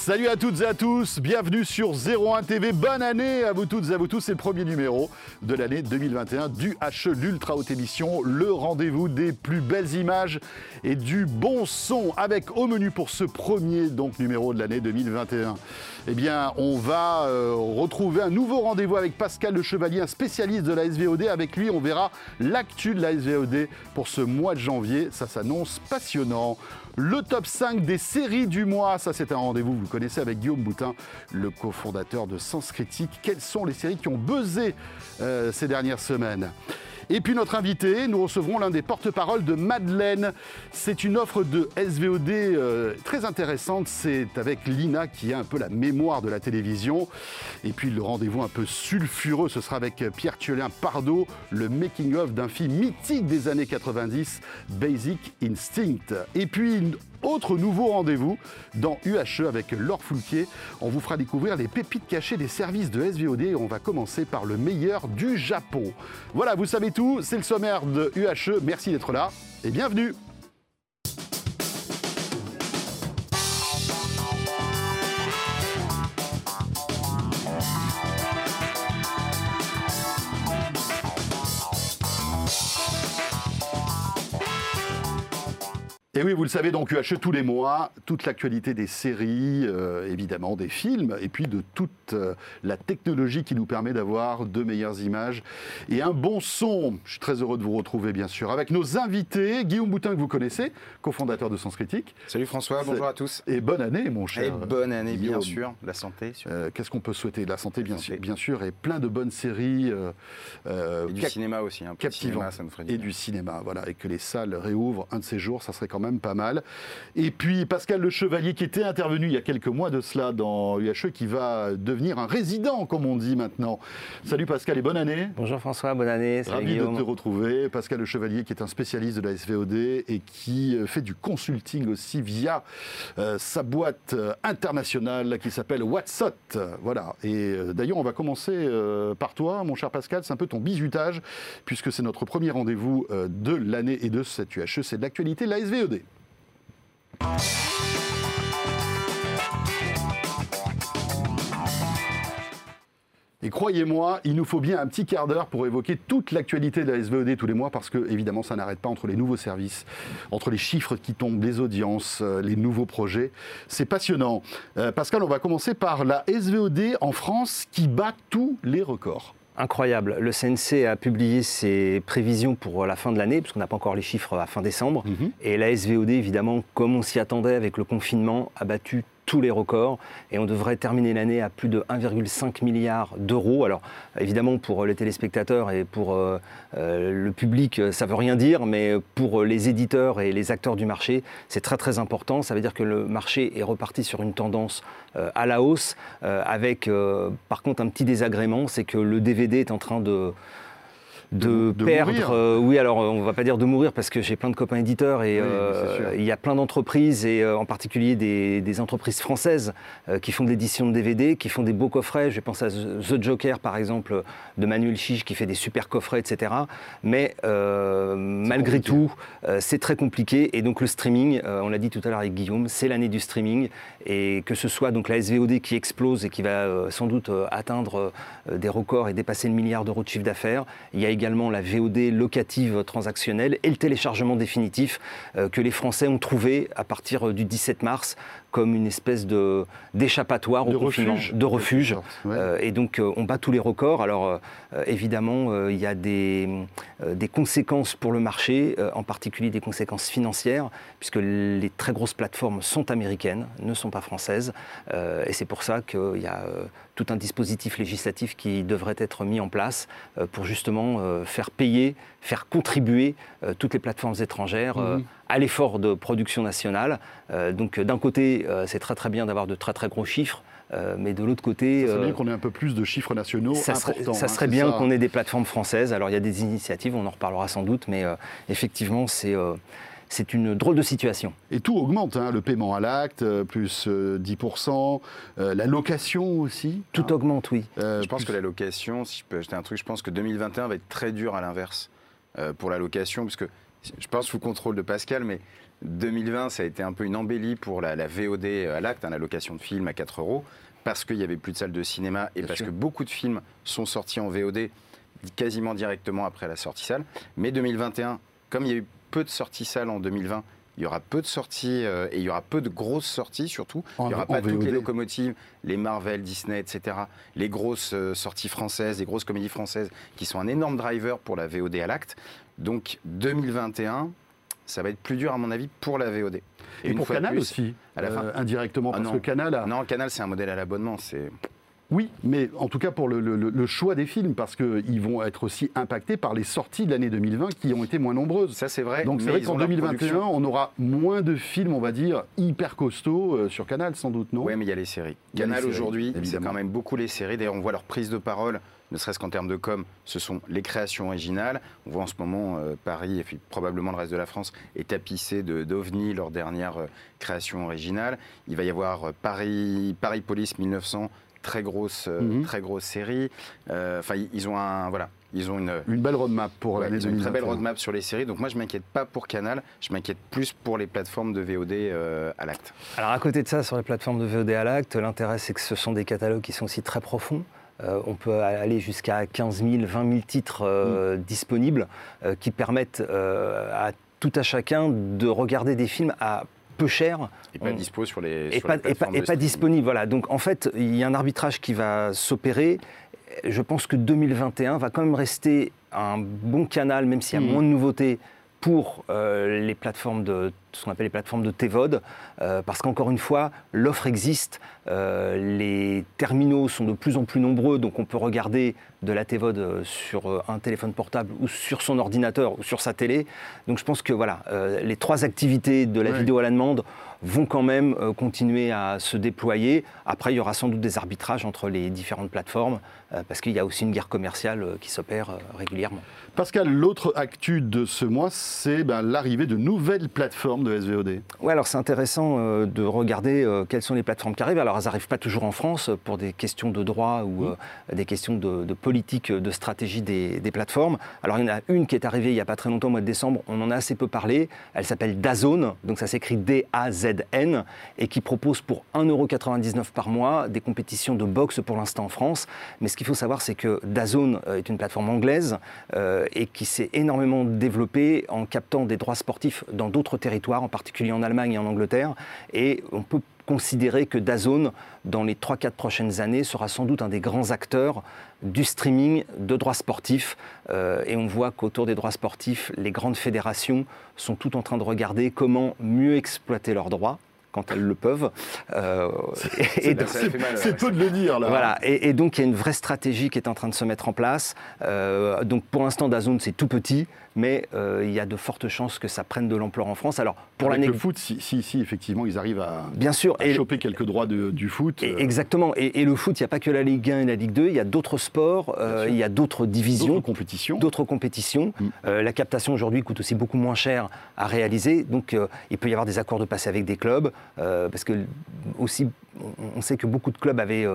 Salut à toutes et à tous, bienvenue sur 01 TV. Bonne année à vous toutes et à vous tous. C'est le premier numéro de l'année 2021 du HE, l'Ultra Haute Émission, le rendez-vous des plus belles images et du bon son. Avec au menu pour ce premier donc numéro de l'année 2021, eh bien, on va euh, retrouver un nouveau rendez-vous avec Pascal Le Chevalier, un spécialiste de la SVOD. Avec lui, on verra l'actu de la SVOD pour ce mois de janvier. Ça s'annonce passionnant. Le top 5 des séries du mois, ça c'est un rendez-vous, vous le connaissez avec Guillaume Boutin, le cofondateur de Sens Critique. Quelles sont les séries qui ont buzzé euh, ces dernières semaines? Et puis notre invité, nous recevrons l'un des porte-paroles de Madeleine. C'est une offre de SVOD euh, très intéressante. C'est avec Lina qui a un peu la mémoire de la télévision. Et puis le rendez-vous un peu sulfureux, ce sera avec Pierre Thiolin Pardo, le making-of d'un film mythique des années 90, Basic Instinct. Et puis autre nouveau rendez-vous dans UHE avec Laure Foulquier. On vous fera découvrir les pépites cachées des services de SVOD et on va commencer par le meilleur du Japon. Voilà, vous savez tout, c'est le sommaire de UHE. Merci d'être là et bienvenue. Et oui, vous le savez, donc UHE tous les mois, toute l'actualité des séries, euh, évidemment des films, et puis de toute euh, la technologie qui nous permet d'avoir de meilleures images et un bon son. Je suis très heureux de vous retrouver, bien sûr, avec nos invités. Guillaume Boutin, que vous connaissez, cofondateur de Sens Critique. Salut François, bonjour à tous. Et bonne année, mon cher. Et bonne année, bien sûr. La santé. Euh, Qu'est-ce qu'on peut souhaiter? La santé, bien, Sûr, bien sûr, et plein de bonnes séries. et du cinéma aussi, un peu cinéma, ça nous ferait Et du cinéma, voilà. Et que les salles réouvrent un de ces jours, ça serait quand même pas mal. Et puis Pascal Le Chevalier, qui était intervenu il y a quelques mois de cela dans UHE, qui va devenir un résident, comme on dit maintenant. Salut Pascal et bonne année. Bonjour François, bonne année. Ravi de te retrouver. Pascal Le Chevalier, qui est un spécialiste de la SVOD et qui euh, fait du consulting aussi via euh, sa boîte euh, internationale qui s'appelle Whatsapp. Voilà. Et d'ailleurs, on va commencer par toi, mon cher Pascal. C'est un peu ton bizutage, puisque c'est notre premier rendez-vous de l'année et de cette UHE. C'est de l'actualité, la SVOD. Et croyez-moi, il nous faut bien un petit quart d'heure pour évoquer toute l'actualité de la SVOD tous les mois, parce que évidemment, ça n'arrête pas entre les nouveaux services, entre les chiffres qui tombent, les audiences, euh, les nouveaux projets. C'est passionnant. Euh, Pascal, on va commencer par la SVOD en France qui bat tous les records incroyable. Le CNC a publié ses prévisions pour la fin de l'année, puisqu'on n'a pas encore les chiffres à fin décembre. Mhm. Et la SVOD, évidemment, comme on s'y attendait avec le confinement, a battu tous les records et on devrait terminer l'année à plus de 1,5 milliard d'euros. Alors évidemment pour les téléspectateurs et pour euh, euh, le public ça veut rien dire, mais pour les éditeurs et les acteurs du marché c'est très très important. Ça veut dire que le marché est reparti sur une tendance euh, à la hausse avec par contre un petit désagrément, c'est que le DVD est en train de de, perdre. Euh, oui, alors on va pas dire de mourir parce que j'ai plein de copains éditeurs et euh, il y a plein d'entreprises et euh, en particulier des, entreprises françaises qui font de l'édition de DVD, qui font des beaux coffrets. Je pense à The Joker par exemple de Manuel Chiche qui fait des super coffrets, etc. Mais malgré tout, c'est très compliqué et donc le streaming, on l'a dit tout à l'heure avec Guillaume, c'est l'année du streaming et que ce soit donc la SVOD qui explose et qui va sans doute atteindre des records et dépasser le milliard d'euros de chiffre d'affaires. Il y a également la VOD locative transactionnelle et le téléchargement définitif euh, que les Français ont trouvé à partir euh, du 17 mars comme une espèce de d'échappatoire au refuge. de refuge. Euh, et donc on bat tous les records. Alors évidemment, il y a des, des conséquences pour le marché, en particulier des conséquences financières, puisque les très grosses plateformes sont américaines, ne sont pas françaises. et c'est pour ça qu'il y a tout un dispositif législatif qui devrait être mis en place pour justement euh, faire payer, faire contribuer euh, toutes les plateformes étrangères euh, mhm. à l'effort de production nationale. donc d'un côté, c'est très très bien d'avoir de très très gros chiffres. mais de l'autre côté. Ça serait bien qu'on ait un peu plus de chiffres nationaux ça importants. ça hein, serait bien qu'on ait des plateformes françaises. Alors il y a des initiatives, on en reparlera sans doute, mais effectivement, c'est c'est une drôle de situation. Et tout augmente, hein, le paiement à l'acte, euh, plus 10%, euh, euh, la location aussi. Tout hein. augmente, oui. je pense que la location, si je peux ajouter un truc, je pense que 2021 va être très dur à l'inverse pour la location, puisque je pense sous contrôle de Pascal, mais 2020, ça a été un peu une embellie pour la, VOD à l'acte, hein, la location de films à 4 euros, parce qu'il n'y avait plus de salles de cinéma et parce que beaucoup de films sont sortis en VOD quasiment directement après la sortie salle. Mais 2021, comme il y a eu peu de sorties salles en 2020, il y aura peu de sorties euh, et il y aura peu de grosses sorties surtout. il n'y aura pas toutes les locomotives, les Marvel, Disney, etc. Les grosses euh, sorties françaises, les grosses comédies françaises qui sont un énorme driver pour la VOD à l'acte. Donc 2021, ça va être plus dur à mon avis pour la VOD. Et, pour Canal aussi, à la fin. Euh, indirectement, ah parce que Canal a... Non, Canal c'est un modèle à l'abonnement, c'est... Oui, mais en tout cas pour le, choix des films, parce qu'ils vont être aussi impactés par les sorties de l'année 2020 qui ont été moins nombreuses. Ça, c'est vrai. Donc c'est vrai qu'en 2021, on aura moins de films, on va dire, hyper costauds euh, sur Canal, sans doute, non? Oui, mais il y a les séries. Canal aujourd'hui, c'est quand même beaucoup les séries. D'ailleurs, on voit leur prise de parole ne serait-ce qu'en termes de com, ce sont les créations originales. On voit en ce moment euh, Paris et puis probablement le reste de la France est tapissé d'OVNI, leur dernière euh, création originale. Il va y avoir Paris, Paris Police 1900 très grosse, euh, mhm. très grosse série. Euh, enfin, ils ont un voilà. Ils ont une, une belle roadmap pour l'année Une très belle roadmap sur les séries. Donc moi, je m'inquiète pas pour Canal. Je m'inquiète plus pour les plateformes de VOD euh, à l'acte. Alors à côté de ça, sur les plateformes de VOD à l'acte, l'intérêt c'est que ce sont des catalogues qui sont aussi très profonds. on peut aller jusqu'à 15 000, 20 000 titres mm. disponibles qui permettent à tout à chacun de regarder des films à peu cher. Et pas dispo sur les. Et, pas, et pas, disponible. Voilà. Donc en fait, il y a un arbitrage qui va s'opérer. Je pense que 2021 va quand même rester un bon canal, même s'il y a mmh. moins de nouveautés pour euh, les plateformes de ce qu'on appelle les plateformes de TVOD, euh, parce qu'encore une fois, l'offre existe, euh, les terminaux sont de plus en plus nombreux, donc on peut regarder de la TVOD sur un téléphone portable ou sur son ordinateur ou sur sa télé. Donc je pense que voilà, les trois activités de la vidéo à la demande vont quand même continuer à se déployer. Après, il y aura sans doute des arbitrages entre les différentes plateformes, parce qu'il y a aussi une guerre commerciale qui s'opère régulièrement. Pascal, l'autre actu de ce mois, c'est ben, l'arrivée de nouvelles plateformes de SVOD. Oui, alors c'est intéressant euh, de regarder euh, quelles sont les plateformes qui arrivent. Alors elles n'arrivent pas toujours en France euh, pour des questions de droit ou mmh. des questions de, politique, de stratégie des, plateformes. Alors il y en a une qui est arrivée il n'y a pas très longtemps, au mois de décembre, on en a assez peu parlé. Elle s'appelle Dazone, donc ça s'écrit D-A-Z-N, et qui propose pour 1,99€ par mois des compétitions de boxe pour l'instant en France. Mais ce qu'il faut savoir, c'est que Dazone est une plateforme anglaise et qui s'est énormément développée en captant des droits sportifs dans d'autres territoires, en particulier en Allemagne et en Angleterre. Et on peut considérer que Dazone, dans les 3-4 prochaines années, sera sans doute un des grands acteurs du streaming de droits sportifs. Euh, et on voit qu'autour des droits sportifs, les grandes fédérations sont toutes en train de regarder comment mieux exploiter leurs droits quand elles le peuvent. Euh, c'est peu de le dire là. Voilà, et, donc il y a une vraie stratégie qui est en train de se mettre en place. Euh, donc pour l'instant, Dazone c'est tout petit mais euh, il y a de fortes chances que ça prenne de l'ampleur en France. Alors pour l'année le foot, si, si, effectivement ils arrivent à, bien sûr, et choper quelques droits du foot. Euh. Exactement. Et, le foot, il n'y a pas que la Ligue 1 et la Ligue 2, il y a d'autres sports, euh, il y a d'autres divisions, d'autres compétitions. D'autres compétitions. Mm. la captation aujourd'hui coûte aussi beaucoup moins cher à réaliser, donc il peut y avoir des accords de passer avec des clubs, parce que aussi on sait que beaucoup de clubs avaient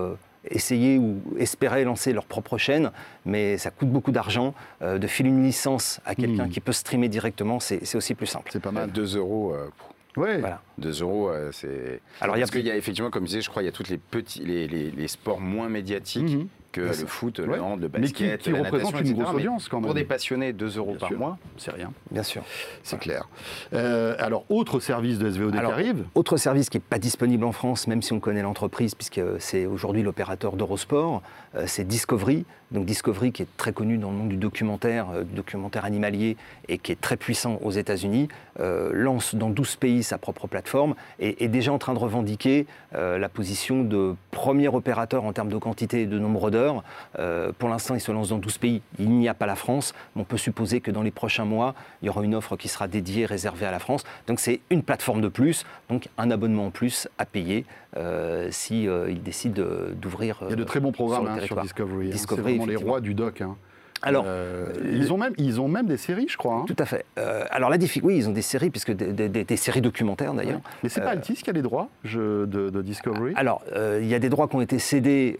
essayer ou espérer lancer leur propre chaîne, mais ça coûte beaucoup d'argent. Euh, de filer une licence à quelqu'un hmm. qui peut streamer directement, c'est aussi plus simple. C'est pas mal. 2 euros. Euh, ouais. Voilà. 2 euros, euh, c'est. Alors, Parce qu'il y a effectivement, comme je disais, je crois, il y a tous les petits, les, les, sports moins médiatique. Mhm que le foot, le hand, le basket, qui, qui représente une grosse audience quand même. Pour des passionnés, 2 euros par mois, c'est rien. Bien sûr. C'est clair. Euh, alors, autre service de SVOD qui arrive Autre service qui n'est pas disponible en France, même si on connaît l'entreprise, puisque c'est aujourd'hui l'opérateur d'Eurosport, euh, c'est Discovery. Donc Discovery, qui est très connu dans le monde du documentaire, euh, documentaire animalier, et qui est très puissant aux États-Unis, lance dans 12 pays sa propre plateforme et est déjà en train de revendiquer la position de premier opérateur en termes de quantité et de nombre d'heures euh, pour l'instant, il se lance dans 12 pays. Il n'y a pas la France. on peut supposer que dans les prochains mois, il y aura une offre qui sera dédiée, réservée à la France. Donc c'est une plateforme de plus, donc un abonnement en plus à payer euh, si euh, il décide d'ouvrir. il y a de très bons programmes sur, hein, Discovery. Hein. C'est vraiment les rois du doc. Hein. Alors, euh, ils, ont même, ils ont même des séries, je crois. Hein. Tout à fait. Euh, alors, la difficulté, oui, ils ont des séries, puisque des, séries documentaires d'ailleurs. Mais c'est pas Altis qui a les droits de, de Discovery? Alors, il y a des droits qui ont été cédés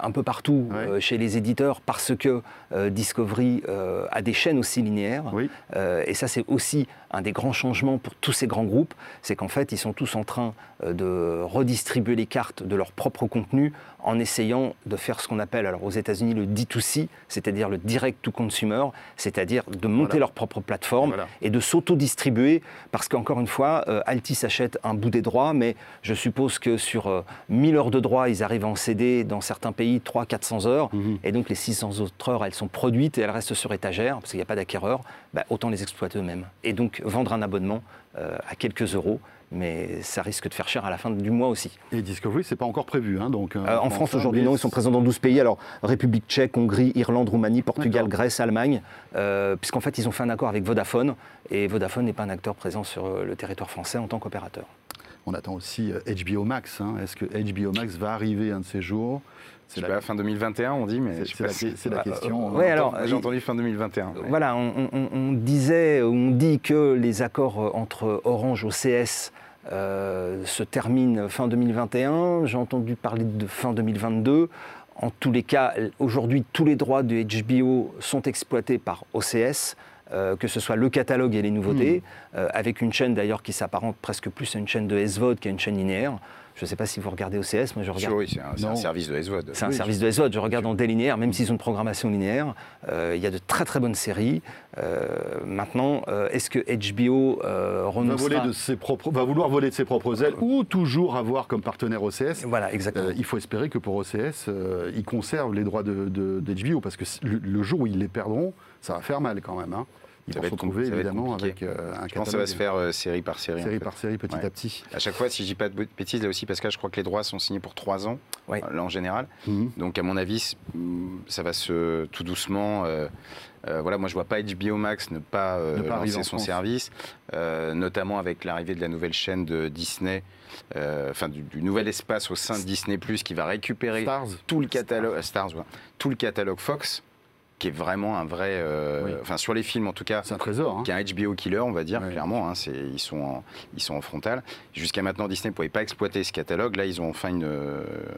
un peu partout chez les éditeurs parce que Discovery a des chaînes aussi linéaires. Oui. et ça, c'est aussi un des grands changements pour tous ces grands groupes, c'est qu'en fait, ils sont tous en train de redistribuer les cartes de leur propre contenu en essayant de faire ce qu'on appelle alors aux États-Unis le D2C, c'est-à-dire le direct to consumer, c'est-à-dire de monter leur propre plateforme et de s'auto-distribuer parce qu'encore une fois, euh, Altis achète un bout des droits, mais je suppose que sur 1000 euh, heures de droits, ils arrivent à en céder dans certains pays 300-400 heures mhm. et donc les 600 autres heures, elles sont produites et elles restent sur étagère parce qu'il n'y a pas d'acquéreur, bah, autant les exploiter eux-mêmes et donc vendre un abonnement euh, à quelques euros mais ça risque de faire cher à la fin du mois aussi. Et Discovery, c'est pas encore prévu, hein, donc. Euh, euh, en France aujourd'hui, non, ils sont présents dans 12 pays. Alors République Tchèque, Hongrie, Irlande, Roumanie, Portugal, Grèce, Allemagne, euh, puisqu'en fait ils ont fait un accord avec Vodafone, et Vodafone n'est pas un acteur présent sur le territoire français en tant qu'opérateur. On attend aussi HBO Max. Hein. Est-ce que HBO Max va arriver un de ces jours? C'est la fin 2021, on dit, mais c'est la, question. Ouais, alors j'ai entendu fin 2021. Voilà, on, disait, on dit que les accords entre Orange OCS euh, se terminent fin 2021. J'ai entendu parler de fin 2022. En tous les cas, aujourd'hui, tous les droits de HBO sont exploités par OCS. Euh, que ce soit le catalogue et les nouveautés, hmm. euh, avec une chaîne d'ailleurs qui s'apparente presque plus à une chaîne de SVOD qu'à une chaîne linéaire. Je ne sais pas si vous regardez OCS, moi je regarde. Oui, c'est un, service de SVOD. C'est un service de SVOD. Je regarde en délinéaire, même s'ils ont une programmation linéaire. Euh, il y a de très très bonnes séries. Euh, maintenant, euh, est-ce que HBO renoncera... va, de ses propres, va vouloir voler de ses propres ailes ou toujours avoir comme partenaire OCS Voilà, exactement. il faut espérer que pour OCS, ils conservent les droits de, de, parce que le, jour où ils les perdront, ça va faire mal quand même. Hein il va se retrouver évidemment avec euh, un Je pense que ça va se faire euh, série par série. Série par série, petit à petit. À chaque fois, si je dis pas de bêtises, là aussi, parce que je crois que les droits sont signés pour trois ans, euh, là en général. Mhm. Donc, à mon avis, mm, ça va se tout doucement. voilà, moi je vois pas HBO Max ne pas, lancer son service, notamment avec l'arrivée de la nouvelle chaîne de Disney, enfin du, nouvel espace au sein de Disney qui va récupérer tout le catalogue Stars, tout le catalogue Fox qui est vraiment un vrai. Euh, enfin, sur les films en tout cas. C'est un trésor. Hein. Qui est un HBO killer, on va dire, clairement. Hein, ils, sont en, ils sont en frontal. Jusqu'à maintenant, Disney ne pouvait pas exploiter ce catalogue. Là, ils ont enfin une,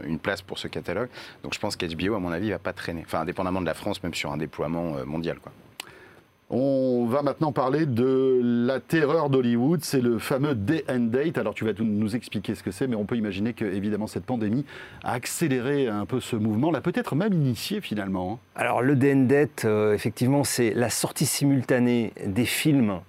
une place pour ce catalogue. Donc, je pense qu'HBO, à mon avis, va pas traîner. Enfin, indépendamment de la France, même sur un déploiement euh, mondial. Quoi. On va maintenant parler de la terreur d'Hollywood, c'est le fameux Day and Date. Alors tu vas nous expliquer ce que c'est, mais on peut imaginer que évidemment cette pandémie a accéléré un peu ce mouvement, l'a peut-être même initié finalement. Hein. Alors le Day and Date, euh, effectivement, c'est la sortie simultanée des films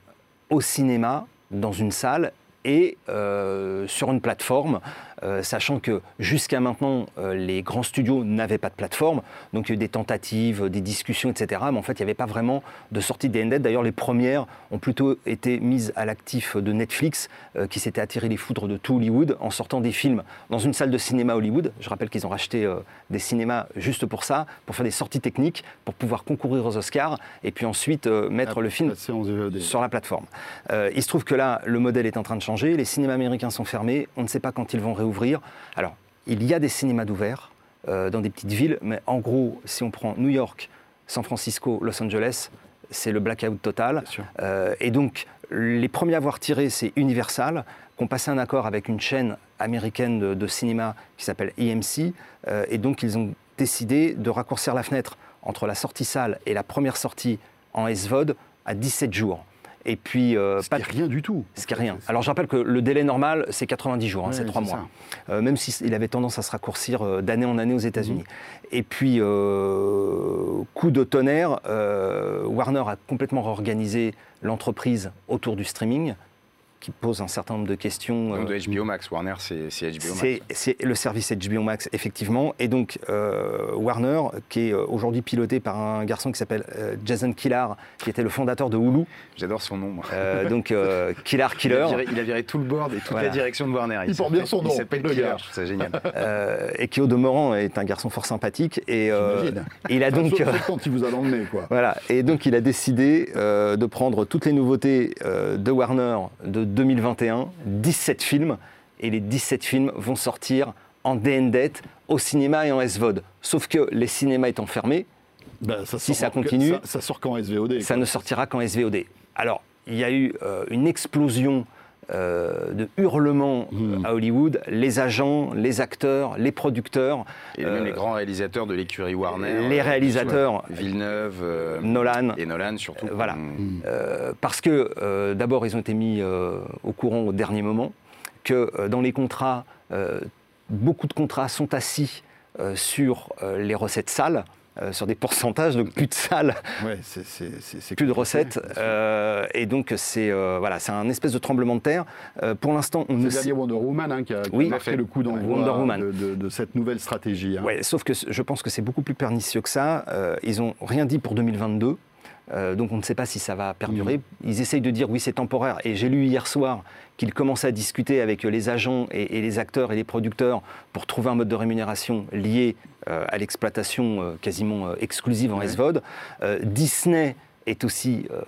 au cinéma dans une salle et euh, sur une plateforme euh, sachant que jusqu'à maintenant, euh, les grands studios n'avaient pas de plateforme, donc il y a eu des tentatives, des discussions, etc. Mais en fait, il n'y avait pas vraiment de sortie des NDET. D'ailleurs, les premières ont plutôt été mises à l'actif de Netflix, euh, qui s'était attiré les foudres de tout Hollywood en sortant des films dans une salle de cinéma Hollywood. Je rappelle qu'ils ont racheté des cinémas juste pour ça, pour faire des sorties techniques, pour pouvoir concourir aux Oscars, et puis ensuite mettre le film sur la plateforme. il se trouve que là, le modèle est en train de changer. Les cinémas américains sont fermés. On ne sait pas quand ils vont réouvrir ouvrir. Alors, il y a des cinémas d'ouvert euh, dans des petites villes, mais en gros, si on prend New York, San Francisco, Los Angeles, c'est le blackout total. Euh, et donc, les premiers à avoir tiré, c'est Universal, qui ont passé un accord avec une chaîne américaine de, cinéma qui s'appelle EMC. Euh, et donc, ils ont décidé de raccourcir la fenêtre entre la sortie salle et la première sortie en SVOD à 17 jours. Et puis, euh, ce pas qui rien du tout. Ce qui est rien. Alors je rappelle que le délai normal, c'est 90 jours, hein, c'est 3 mois. Euh, même s'il avait tendance à se raccourcir euh, d'année en année aux États-Unis. Mhm. Et puis, coup de tonnerre, Warner a complètement réorganisé l'entreprise autour du streaming qui pose un certain nombre de questions. Donc de HBO Max, Warner, c'est HBO Max. C'est le service HBO Max, effectivement. Et donc, euh, Warner, qui est euh, aujourd'hui piloté par un garçon qui s'appelle euh, Jason Killar, qui était le fondateur de Hulu. J'adore son nom. donc, Killar Killer. Il a, viré, tout le board et toute la direction de Warner. Il, porte bien son nom. Il s'appelle Killer, c'est génial. et qui, au demeurant, est un garçon fort sympathique. Et, il a donc. quand il vous a l'emmené, quoi. Voilà. Et donc, il a décidé de prendre toutes les nouveautés de Warner de 2021, 17 films, et les 17 films vont sortir en DNDET au cinéma et en SVOD. Sauf que les cinémas étant fermés, Bah, ça Si ça continue, ça, ça sort qu'en SVOD. Ça ne sortira qu'en SVOD. Alors, il y a eu euh, une explosion euh, de hurlements Hmm. euh, à Hollywood. Les agents, les acteurs, les producteurs, Et même Euh, les grands réalisateurs de l'écurie Warner. les réalisateurs, Villeneuve. euh, Nolan. Et Nolan surtout. Voilà. Mm. Euh, parce que euh, d'abord, ils ont été mis euh, au courant au dernier moment, que euh, dans les contrats, euh, beaucoup de contrats sont assis euh, sur euh, les recettes sales, euh, sur des pourcentages, donc plus de salles, Ouais, c'est- c'est- c'est- c'est plus de recettes. euh, et donc, c'est euh, voilà, c'est un espèce de tremblement de terre. Euh, pour l'instant, on C'est ne sait. Wonder Woman hein, qui a, qui a Oui. fait. le coup d'envoi Wonder Woman. de, de- de cette nouvelle stratégie. hein. Ouais, sauf que je pense que c'est beaucoup plus pernicieux que ça. Euh, ils n'ont rien dit pour 2022. euh, donc on ne sait pas si ça va perdurer. Mm. Ils essayent de dire oui c'est temporaire. Et j'ai lu hier soir qu'ils commençaient à discuter avec les agents et, et les acteurs et les producteurs pour trouver un mode de rémunération lié à l'exploitation euh, quasiment euh, exclusive en. SVOD. Euh, Disney est aussi euh,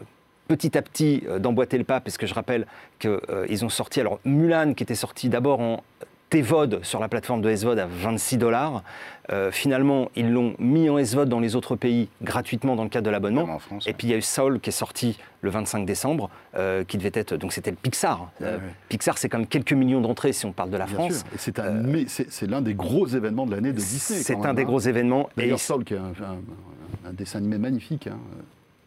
petit à petit euh, d'emboîter le pas, parce que je rappelle qu'ils ont sorti, alors Mulan qui était sorti d'abord en TVOD sur la plateforme de SVOD à 26 dollars. Euh, finalement, ils l'ont mis en SVOD dans les autres pays gratuitement dans le cadre de l'abonnement. Notamment en France, Et ouais. puis il y a eu Soul qui est sorti le 25 décembre, euh, qui devait être. Donc c'était le Pixar. Euh, Ouais. Pixar, c'est quand même quelques millions d'entrées si on parle de la Bien France. sûr. Et c'est un- mais c'est c'est l'un des gros événements de l'année de Disney. C'est quand un des hein. gros événements. Et D'ailleurs, Soul, qui est un, un- un dessin animé magnifique. hein.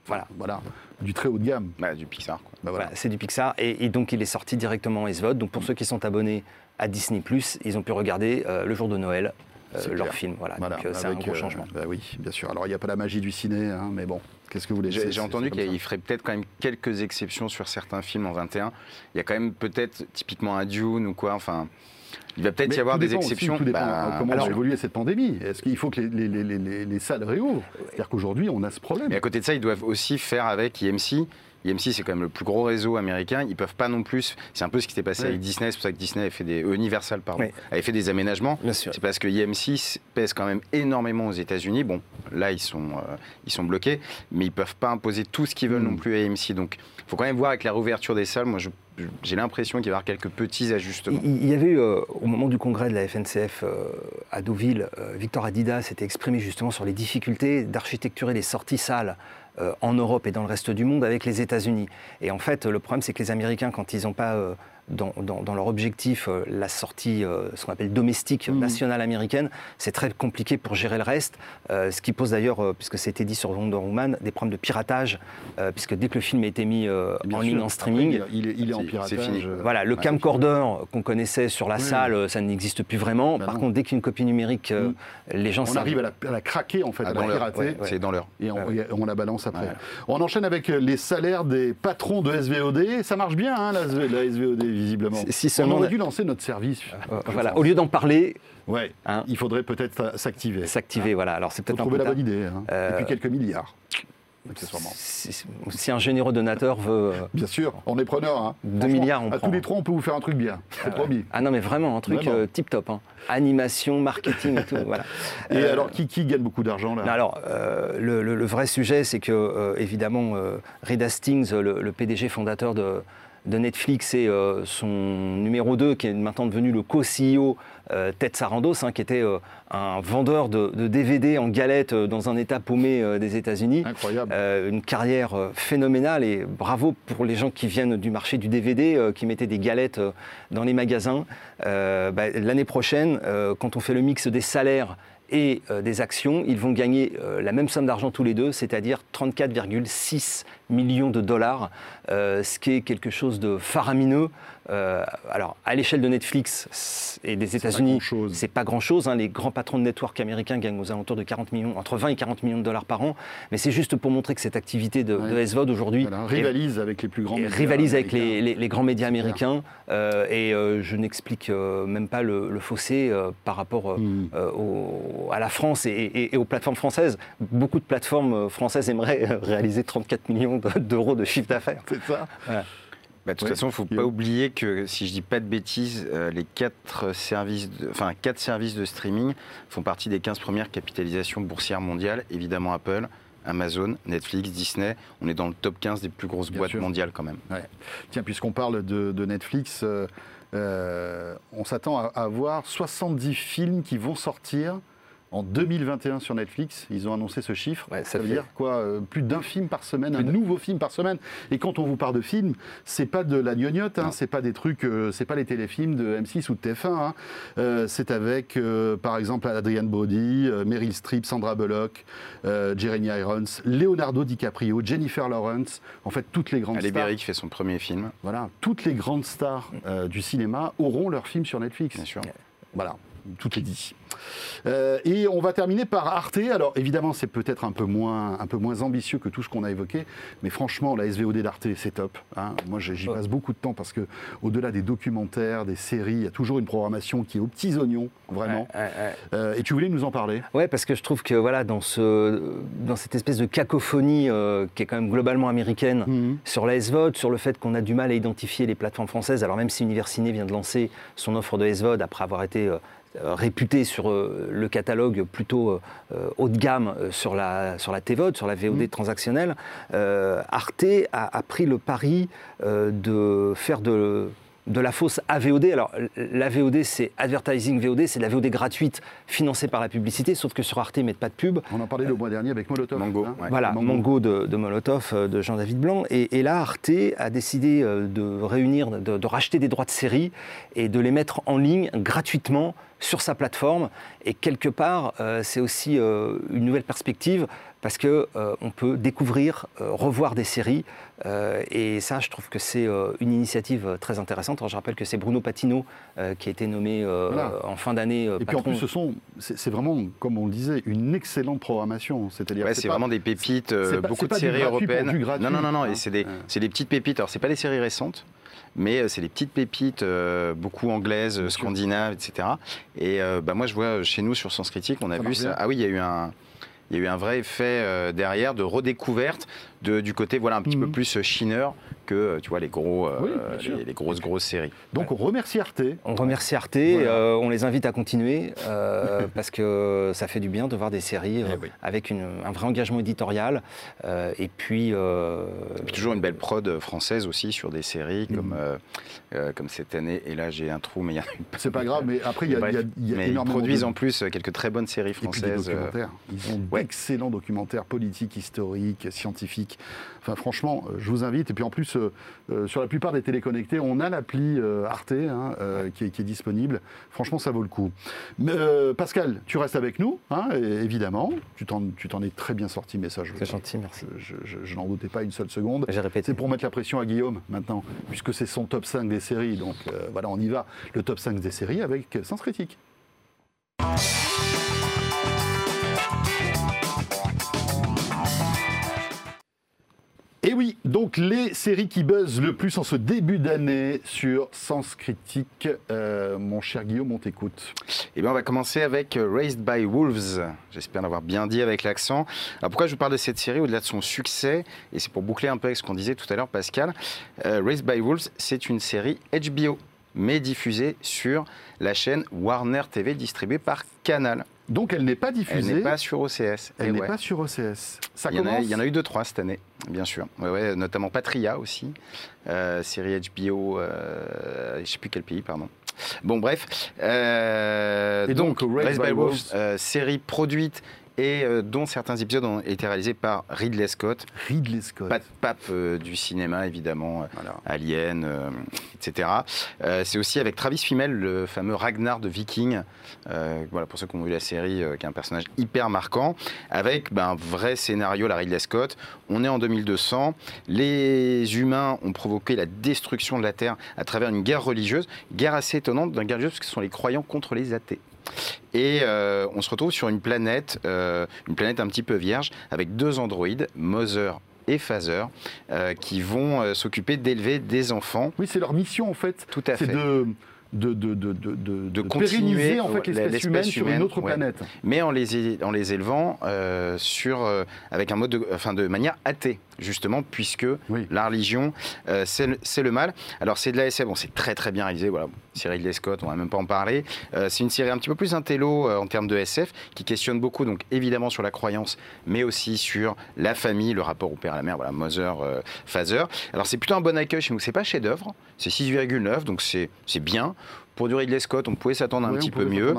voilà. Voilà, du très haut de gamme. Bah, du Pixar. Quoi. Bah, voilà. Voilà, c'est du Pixar et, et donc il est sorti directement en SVOD. Donc pour ceux qui sont abonnés à Disney+, ils ont pu regarder euh, le jour de Noël euh, leur clair. film. Voilà, Voilà, donc euh, c'est un gros euh, changement. bah oui, bien sûr. Alors, il n'y a pas la magie du ciné, hein, mais bon, qu'est-ce que vous voulez J'ai entendu qu'il ferait peut-être quand même quelques exceptions sur certains films en 21. Il y a quand même peut-être typiquement un Dune ou quoi. Enfin, il va peut-être Mais y avoir des aussi, exceptions. tout dépend Bah, comment alors, va évoluer cette pandémie. Est-ce qu'il faut que les, les- les- les- les salles réouvrent? C'est-à-dire qu'aujourd'hui, on a ce problème. Et à côté de ça, ils doivent aussi faire avec IMC. IMC, c'est quand même le plus gros réseau américain. Ils peuvent pas non plus. C'est un peu ce qui s'est passé avec Disney. C'est pour ça que Disney avait fait des euh, Universal, pardon, avait fait des aménagements. C'est parce que IMC pèse quand même énormément aux États-Unis. Bon, là, ils sont, euh, ils sont bloqués, mais ils peuvent pas imposer tout ce qu'ils veulent Mm. non plus à IMC. Donc, il faut quand même voir avec la réouverture des salles. Moi, je- j'ai l'impression qu'il va y avoir quelques petits ajustements. Il y avait eu, euh, au moment du congrès de la FNCF euh, à Deauville, euh, Victor Adidas s'était exprimé justement sur les difficultés d'architecturer les sorties salles en Europe et dans le reste du monde avec les États-Unis. Et en fait, le problème, c'est que les Américains, quand ils n'ont pas euh, dans, dans- dans leur objectif euh, la sortie, euh, ce qu'on appelle domestique, Mhm. nationale américaine, c'est très compliqué pour gérer le reste. Euh, ce qui pose d'ailleurs, euh, puisque c'était dit sur Wonder Woman, des problèmes de piratage, euh, puisque dès que le film a été mis euh, en sûr. ligne en streaming, il, il est, il est en piratage. c'est fini. voilà, le Ouais, camcorder qu'on connaissait sur la Oui. salle, ça n'existe plus vraiment. Bah Par non. contre, dès qu'il y a une copie numérique, euh, les gens On arrive à la, à la craquer, en fait, Ah, à la pirater. Ouais, ouais. C'est dans l'heure. Et on, Ouais. et on la balance après. Ouais. On enchaîne avec les salaires des patrons de SVOD. Ça marche bien, hein, la, la SVOD, visiblement. Si- si on aurait dû lancer notre service. Euh, voilà, pense. au lieu d'en parler, Ouais, Hein. il faudrait peut-être s'activer. s'activer. Voilà, alors c'est peut-être trouver la bonne idée. hein. Euh, Et puis quelques milliards. Si, si un généreux donateur veut. euh, Bien sûr, on est preneur. Hein. Deux Franchement, milliards, on À prend. tous les trois, on peut vous faire un truc bien. C'est promis. Ah non, mais vraiment, un truc Vraiment. tip top. Animation, marketing et tout. voilà. Et Euh, alors, qui, qui gagne beaucoup d'argent là? Non, alors, le, le- le vrai sujet, c'est que, évidemment, Reed Hastings, le, le PDG fondateur de, de Netflix, et euh, son numéro 2, qui est maintenant devenu le co-CEO, euh, Ted Sarandos, hein, qui était euh, un vendeur de, de DVD en galette dans un état paumé des États-Unis. Incroyable. Une carrière phénoménale et bravo pour les gens qui viennent du marché du DVD, qui mettaient des galettes dans les magasins. Bah, L'année prochaine, quand on fait le mix des salaires et euh, des actions, ils vont gagner euh, la même somme d'argent tous les deux, c'est-à-dire 34,6 millions de dollars, euh, ce qui est quelque chose de faramineux. Euh, alors, à l'échelle de Netflix et des États-Unis, c'est pas grand-chose. hein. Les grands patrons de network américains gagnent aux alentours de 40 millions, entre 20 et 40 millions de dollars par an. Mais c'est juste pour montrer que cette activité de, Ouais. de SVOD aujourd'hui Voilà, rivalise avec les plus grands. médias rivalise avec les, américains. les- les grands médias américains. euh, et euh, je n'explique même pas le, le fossé par rapport Hmm. au- à la France et, et- et aux plateformes françaises. Beaucoup de plateformes françaises aimeraient réaliser 34 millions de- d'euros de chiffre d'affaires. C'est ça Bah, de toute Oui. façon, il ne faut pas oublier que, si je dis pas de bêtises, euh, les quatre services, de, enfin, quatre services de streaming font partie des 15 premières capitalisations boursières mondiales. Évidemment, Apple, Amazon, Netflix, Disney. On est dans le top 15 des plus grosses Bien boîtes sûr. mondiales quand même. Ouais. Tiens, puisqu'on parle de, de Netflix, euh, euh, on s'attend à, à voir 70 films qui vont sortir en 2021 sur Netflix. Ils ont annoncé ce chiffre. Ouais, ça, ça veut fait- dire quoi euh, Plus d'un film par semaine, un de- nouveau film par semaine. Et quand on vous parle de films, c'est pas de la gnognotte, hein, c'est pas des trucs, euh, c'est pas les téléfilms de M6 ou de TF1. hein. Euh, c'est avec, par exemple, Adrian Brody, Meryl Streep, Sandra Bullock, Jeremy Irons, Leonardo DiCaprio, Jennifer Lawrence. En fait, toutes les grandes Ali stars. Berry qui fait son premier film, Voilà, toutes les grandes stars du cinéma auront leur film sur Netflix. bien sûr. Voilà, tout est dit. Euh, et on va terminer par Arte. Alors évidemment, c'est peut-être un, peu moins- un peu moins ambitieux que tout ce qu'on a évoqué, mais franchement, la SVOD d'Arte, c'est top. hein. Moi, j'y passe beaucoup de temps parce que au-delà des documentaires, des séries, il y a toujours une programmation qui est aux petits oignons, vraiment. Ouais, ouais, ouais. Euh, et tu voulais nous en parler? Ouais, parce que je trouve que voilà, dans, ce, dans cette espèce de cacophonie euh, qui est quand même globalement américaine, Mhm. sur la SVOD, sur le fait qu'on a du mal à identifier les plateformes françaises, alors même si Universiné vient de lancer son offre de SVOD après avoir été réputé sur euh, le catalogue plutôt euh, euh, haut de gamme euh, sur la, sur la TVOD, sur la VOD Mhm. transactionnelle, euh, Arte a, a pris le pari euh, de faire de de la fausse AVOD. Alors, la VOD, c'est Advertising VOD, c'est de la VOD gratuite financée par la publicité, sauf que sur Arte, ils mettent pas de pub. On en parlait le mois dernier avec Molotov. Mango, hein. ouais. Voilà, Mango, de, de Molotov, euh, de Jean-David Blanc. Et, et là, Arte a décidé euh, de réunir, de, de racheter des droits de série et de les mettre en ligne gratuitement sur sa plateforme. Et quelque part, euh, c'est aussi euh, une nouvelle perspective parce que euh, on peut découvrir, euh, revoir des séries. Euh, et ça, je trouve que c'est euh, une initiative euh, très intéressante. Alors, je rappelle que c'est Bruno Patino euh, qui a été nommé euh, Voilà. en fin d'année euh, Et puis en plus, ce sont, c'est c'est vraiment, comme on le disait, une excellente programmation. C'est-à-dire, Ouais, c'est c'est pas- vraiment des pépites, c'est pas- beaucoup c'est de séries européennes. du gratuit, non, non, non, non, hein. et c'est des, Ouais. c'est des petites pépites. Alors, c'est pas des séries récentes, mais c'est des petites pépites, euh, beaucoup anglaises, Bien sûr. scandinaves, etc. Et euh, bah, moi, je vois chez nous sur Sens Critique, on a Ça vu ça. Ah oui, il y a eu un. Il y a eu un vrai effet euh, derrière de redécouverte de, du côté voilà un petit Mhm. peu plus euh, chineur que euh, tu vois les gros euh, Oui, les, les grosses grosses séries. Donc on remercie Arte. On remercie Arte, Voilà. euh, on les invite à continuer euh, parce que ça fait du bien de voir des séries euh, Eh oui. avec une- un vrai engagement éditorial euh, et puis, euh, Et puis toujours une belle prod française aussi sur des séries Mhm. comme euh, euh, comme cette année. Et là j'ai un trou, mais il y a C'est pas grave, mais après, il y a, y a- il y a mais ils énormément produisent de... en plus euh, quelques très bonnes séries Et puis des françaises. euh, documentaires. Ils ont ouais. d'excellents documentaires politiques, historiques, scientifiques. Enfin, franchement, euh, je vous invite. Et puis en plus, euh, euh, sur la plupart des téléconnectés, on a l'appli euh, Arte hein, euh, qui, est, qui est disponible. Franchement, ça vaut le coup. Mais, Pascal, tu restes avec nous, hein, et- évidemment. Tu t'en es très bien sorti, mais ça, je, c'est gentil, merci. je, je- je- je n'en doutais pas une seule seconde. J'ai répété. C'est pour mettre la pression à Guillaume maintenant, puisque c'est son top 5 des séries. Donc voilà, on y va. Le top 5 des séries avec Sens Critique. Et oui, donc les séries qui buzzent le plus en ce début d'année sur Sens Critique. Euh, mon cher Guillaume, on t'écoute. Eh bien, on va commencer avec euh, Raised by Wolves. J'espère l'avoir bien dit avec l'accent. Alors, pourquoi je vous parle de cette série au-delà de son succès? Et c'est pour boucler un peu avec ce qu'on disait tout à l'heure, Pascal. Euh, Raised by Wolves, c'est une série HBO, mais diffusée sur la chaîne Warner TV, distribuée par Canal. Donc elle n'est pas Elle diffusée. n'est pas sur OCS. elle n'est ouais. pas sur OCS. Ça Il y, a, commence. il y en a eu deux, trois cette année, bien sûr. Ouais, ouais, notamment Patria aussi, euh, série HBO, euh, je ne sais plus quel pays, pardon. Bon, bref. Euh, Et donc, Raised by Wolves. euh, série produite et euh, dont certains épisodes ont été réalisés par Ridley Scott, Ridley Scott. pas de pape euh, du cinéma évidemment, euh, Voilà. Alien, euh, etc. C'est aussi avec Travis Fimmel, le fameux Ragnar de Viking, voilà, pour ceux qui ont vu la série, qui est un personnage hyper marquant, avec ben, un vrai scénario, la Ridley Scott. On est en 2200, les humains ont provoqué la destruction de la Terre à travers une guerre religieuse, guerre assez étonnante, d'une guerre religieuse parce que ce sont les croyants contre les athées. Et euh, on se retrouve sur une planète, euh, une planète un petit peu vierge, avec deux androïdes, Mother et Phaser, euh, qui vont s'occuper d'élever des enfants. Oui, c'est leur mission en fait. Tout à fait. de de, de, de, pérenniser en fait ouais, l'espèce humaine sur une autre ouais. planète. mais en les, é- en les élevant euh, sur, euh, avec un mode de, enfin de manière athée, justement, puisque Oui. la religion, euh, c'est le, mal. Alors, c'est de la SF, bon, c'est très très bien réalisé, voilà, série de Scott, on va même pas en parler. C'est une série un petit peu plus intello en termes de SF, qui questionne beaucoup, donc évidemment sur la croyance, mais aussi sur la famille, le rapport au père à la mère, voilà, Mother, Father. Alors, c'est plutôt un bon accueil chez nous, c'est pas chef-d'œuvre, c'est 6,9, donc c'est bien. Pour du Ridley Scott, on pouvait s'attendre un, petit peu mieux.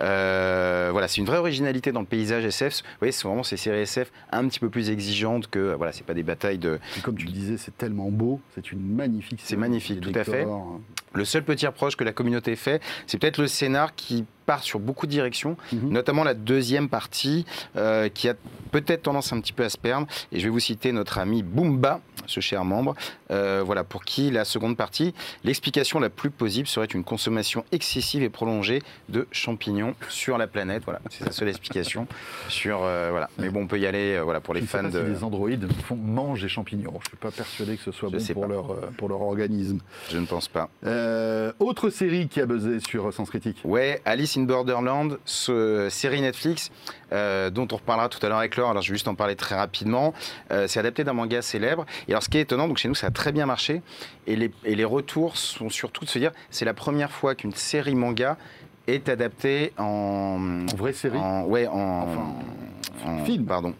Euh, voilà, c'est une vraie originalité dans le paysage SF. Vous voyez, c'est vraiment ces séries SF un petit peu plus exigeantes que voilà, c'est pas des batailles de. comme tu disais, c'est tellement beau, c'est une magnifique. C'est magnifique, tout à fait. Le seul petit reproche que la communauté fait, c'est peut-être le scénar qui part sur beaucoup de directions, mhm. notamment la deuxième partie euh, qui a peut-être tendance un petit peu à se perdre. Et je vais vous citer notre ami Boomba, ce cher membre, euh, voilà, pour qui la seconde partie, l'explication la plus possible serait une consommation excessive et prolongée de champignons sur la planète. Voilà, c'est sa seule explication sur euh, voilà. Mais bon, on peut y aller voilà pour les fans de. Si les androïdes font, mangent des champignons. Je ne suis pas persuadé que ce soit bon pour leur pour leur organisme. Je ne pense pas. autre série qui a buzzé sur Sens Critique. Ouais, Alice in Borderland, ce, série Netflix euh, dont on reparlera tout à l'heure avec Laure. Alors je vais juste en parler très rapidement. Euh, c'est adapté d'un manga célèbre. Et alors ce qui est étonnant, donc chez nous ça a très bien marché. Et les, et les retours sont surtout de se dire c'est la première fois qu'une série manga est adaptée en, en vraie série. En, ouais, en, en film. Pardon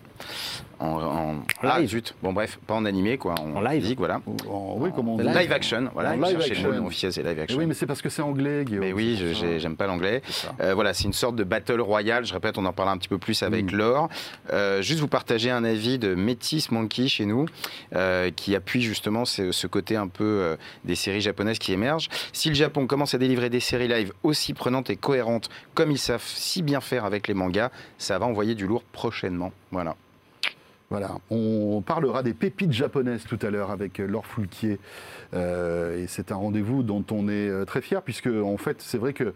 en, ah, live. zut. Bon, bref, pas en animé, quoi. En, live. Physique, voilà. oui, comment on dit live action. Voilà, live action. Le officiel, c'est live action. Oui, mais c'est parce que c'est anglais, Guillaume. Mais oui, j'aime pas l'anglais. Euh, voilà, c'est une sorte de battle royale. Je répète, on en parlera un petit peu plus avec mm. Laure. Euh, juste vous partager un avis de Métis Monkey chez nous, euh, qui appuie justement ce, ce, côté un peu des séries japonaises qui émergent. Si le Japon commence à délivrer des séries live aussi prenantes et cohérentes comme ils savent si bien faire avec les mangas, ça va envoyer du lourd prochainement. Voilà. On parlera des pépites japonaises tout à l'heure avec euh, Laure Foulquier. Euh, et c'est un rendez-vous dont on est euh, très fier, puisque en fait, c'est vrai que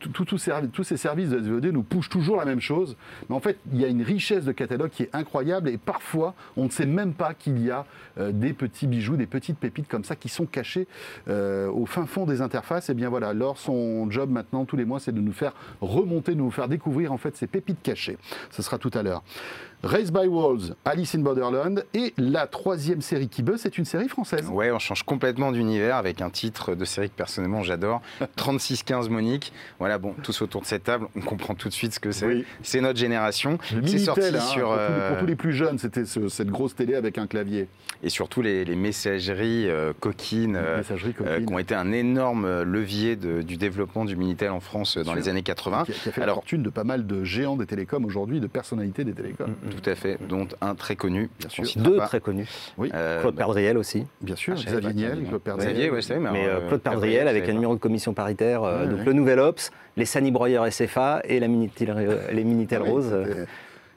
tous ces services de SVOD nous poussent toujours la même chose. Mais en fait, il y a une richesse de catalogue qui est incroyable, et parfois, on ne sait même pas qu'il y a des petits bijoux, des petites pépites comme ça qui sont cachés au fin fond des interfaces. Et bien voilà, Laure, son job maintenant, tous les mois, c'est de nous faire remonter, de nous faire découvrir en fait ces pépites cachées. Ce sera tout à l'heure. Race by Wolves, Alice in Borderland et la troisième série qui buzz, c'est une série française. Ouais, on change complètement d'univers avec un titre de série que personnellement j'adore, 3615 Monique. Voilà, bon, tous autour de cette table, on comprend tout de suite ce que c'est. C'est notre génération. C'est sorti hein, sur pour, tous les, plus jeunes, c'était cette grosse télé avec un clavier. Et surtout les, messageries euh, coquines, euh, euh, qui ont été un énorme levier du développement du Minitel en France dans les années 80. Qui, a fait la fortune de pas mal de géants des télécoms aujourd'hui, de personnalités des télécoms. Mm, Mm. Tout à fait, dont un très connu, bien sûr. Deux très connus. Oui. Euh, Claude Perdriel aussi. Bien sûr, ah, Xavier Niel, Claude Perdriel. Xavier, oui, mais, mais euh, Claude Perdriel avec un numéro de commission paritaire, euh, donc le Nouvel Ops, les Sani Broyeurs SFA et la Minitel, les Minitel ah Rose.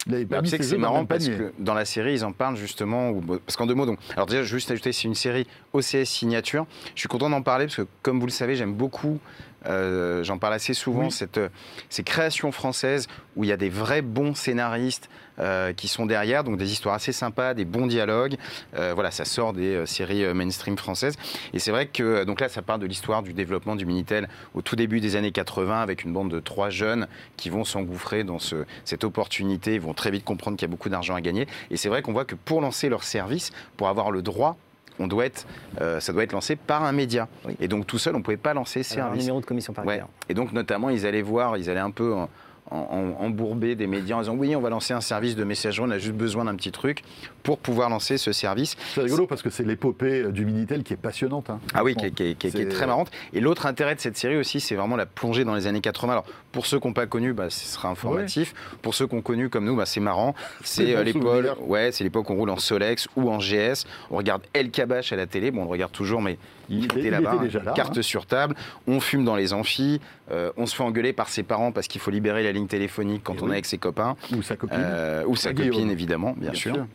Bah, c'est marrant parce que dans la série, ils en parlent justement. Parce qu'en deux mots, donc. Alors, déjà, juste ajouter, c'est une série OCS signature. Je suis content d'en parler parce que, comme vous le savez, j'aime beaucoup euh, j'en parle assez souvent, cette, euh, ces créations françaises où il y a des vrais bons scénaristes euh, qui sont derrière, donc des histoires assez sympas, des bons dialogues. voilà, ça sort des séries mainstream françaises. Et c'est vrai que donc là, ça part de l'histoire du développement du Minitel au tout début des années 80 avec une bande de trois jeunes qui vont s'engouffrer dans ce, cette opportunité, ils vont très vite comprendre qu'il y a beaucoup d'argent à gagner. Et c'est vrai qu'on voit que pour lancer leur service, pour avoir le droit on doit être, euh, ça doit être lancé par un média. Et donc tout seul, on ne pouvait pas lancer ces services. Un numéro de commission paritaire. Et donc notamment, ils allaient voir, ils allaient un peu embourbé des médias en disant oui, on va lancer un service de messagerie, on a juste besoin d'un petit truc pour pouvoir lancer ce service. C'est rigolo parce que c'est l'épopée du Minitel qui est passionnante. Hein. ah oui, qui, est, très marrante. Et l'autre intérêt de cette série aussi, c'est vraiment la plongée dans les années 80. Alors pour ceux qui n'ont pas connu, bah, ce sera informatif. Pour ceux qui ont connu comme nous, bah, c'est marrant. C'est euh, l'époque, ouais, où on roule en Solex ou en GS. On regarde El Kabash à la télé. Bon, on le regarde toujours, mais il, était là-bas, carte hein. sur table. On fume dans les amphis. Euh, on se fait engueuler par ses parents parce qu'il faut libérer la ligne téléphonique quand on est avec ses copains. Ou sa copine. Euh, ou sa copine, évidemment, bien, sûr.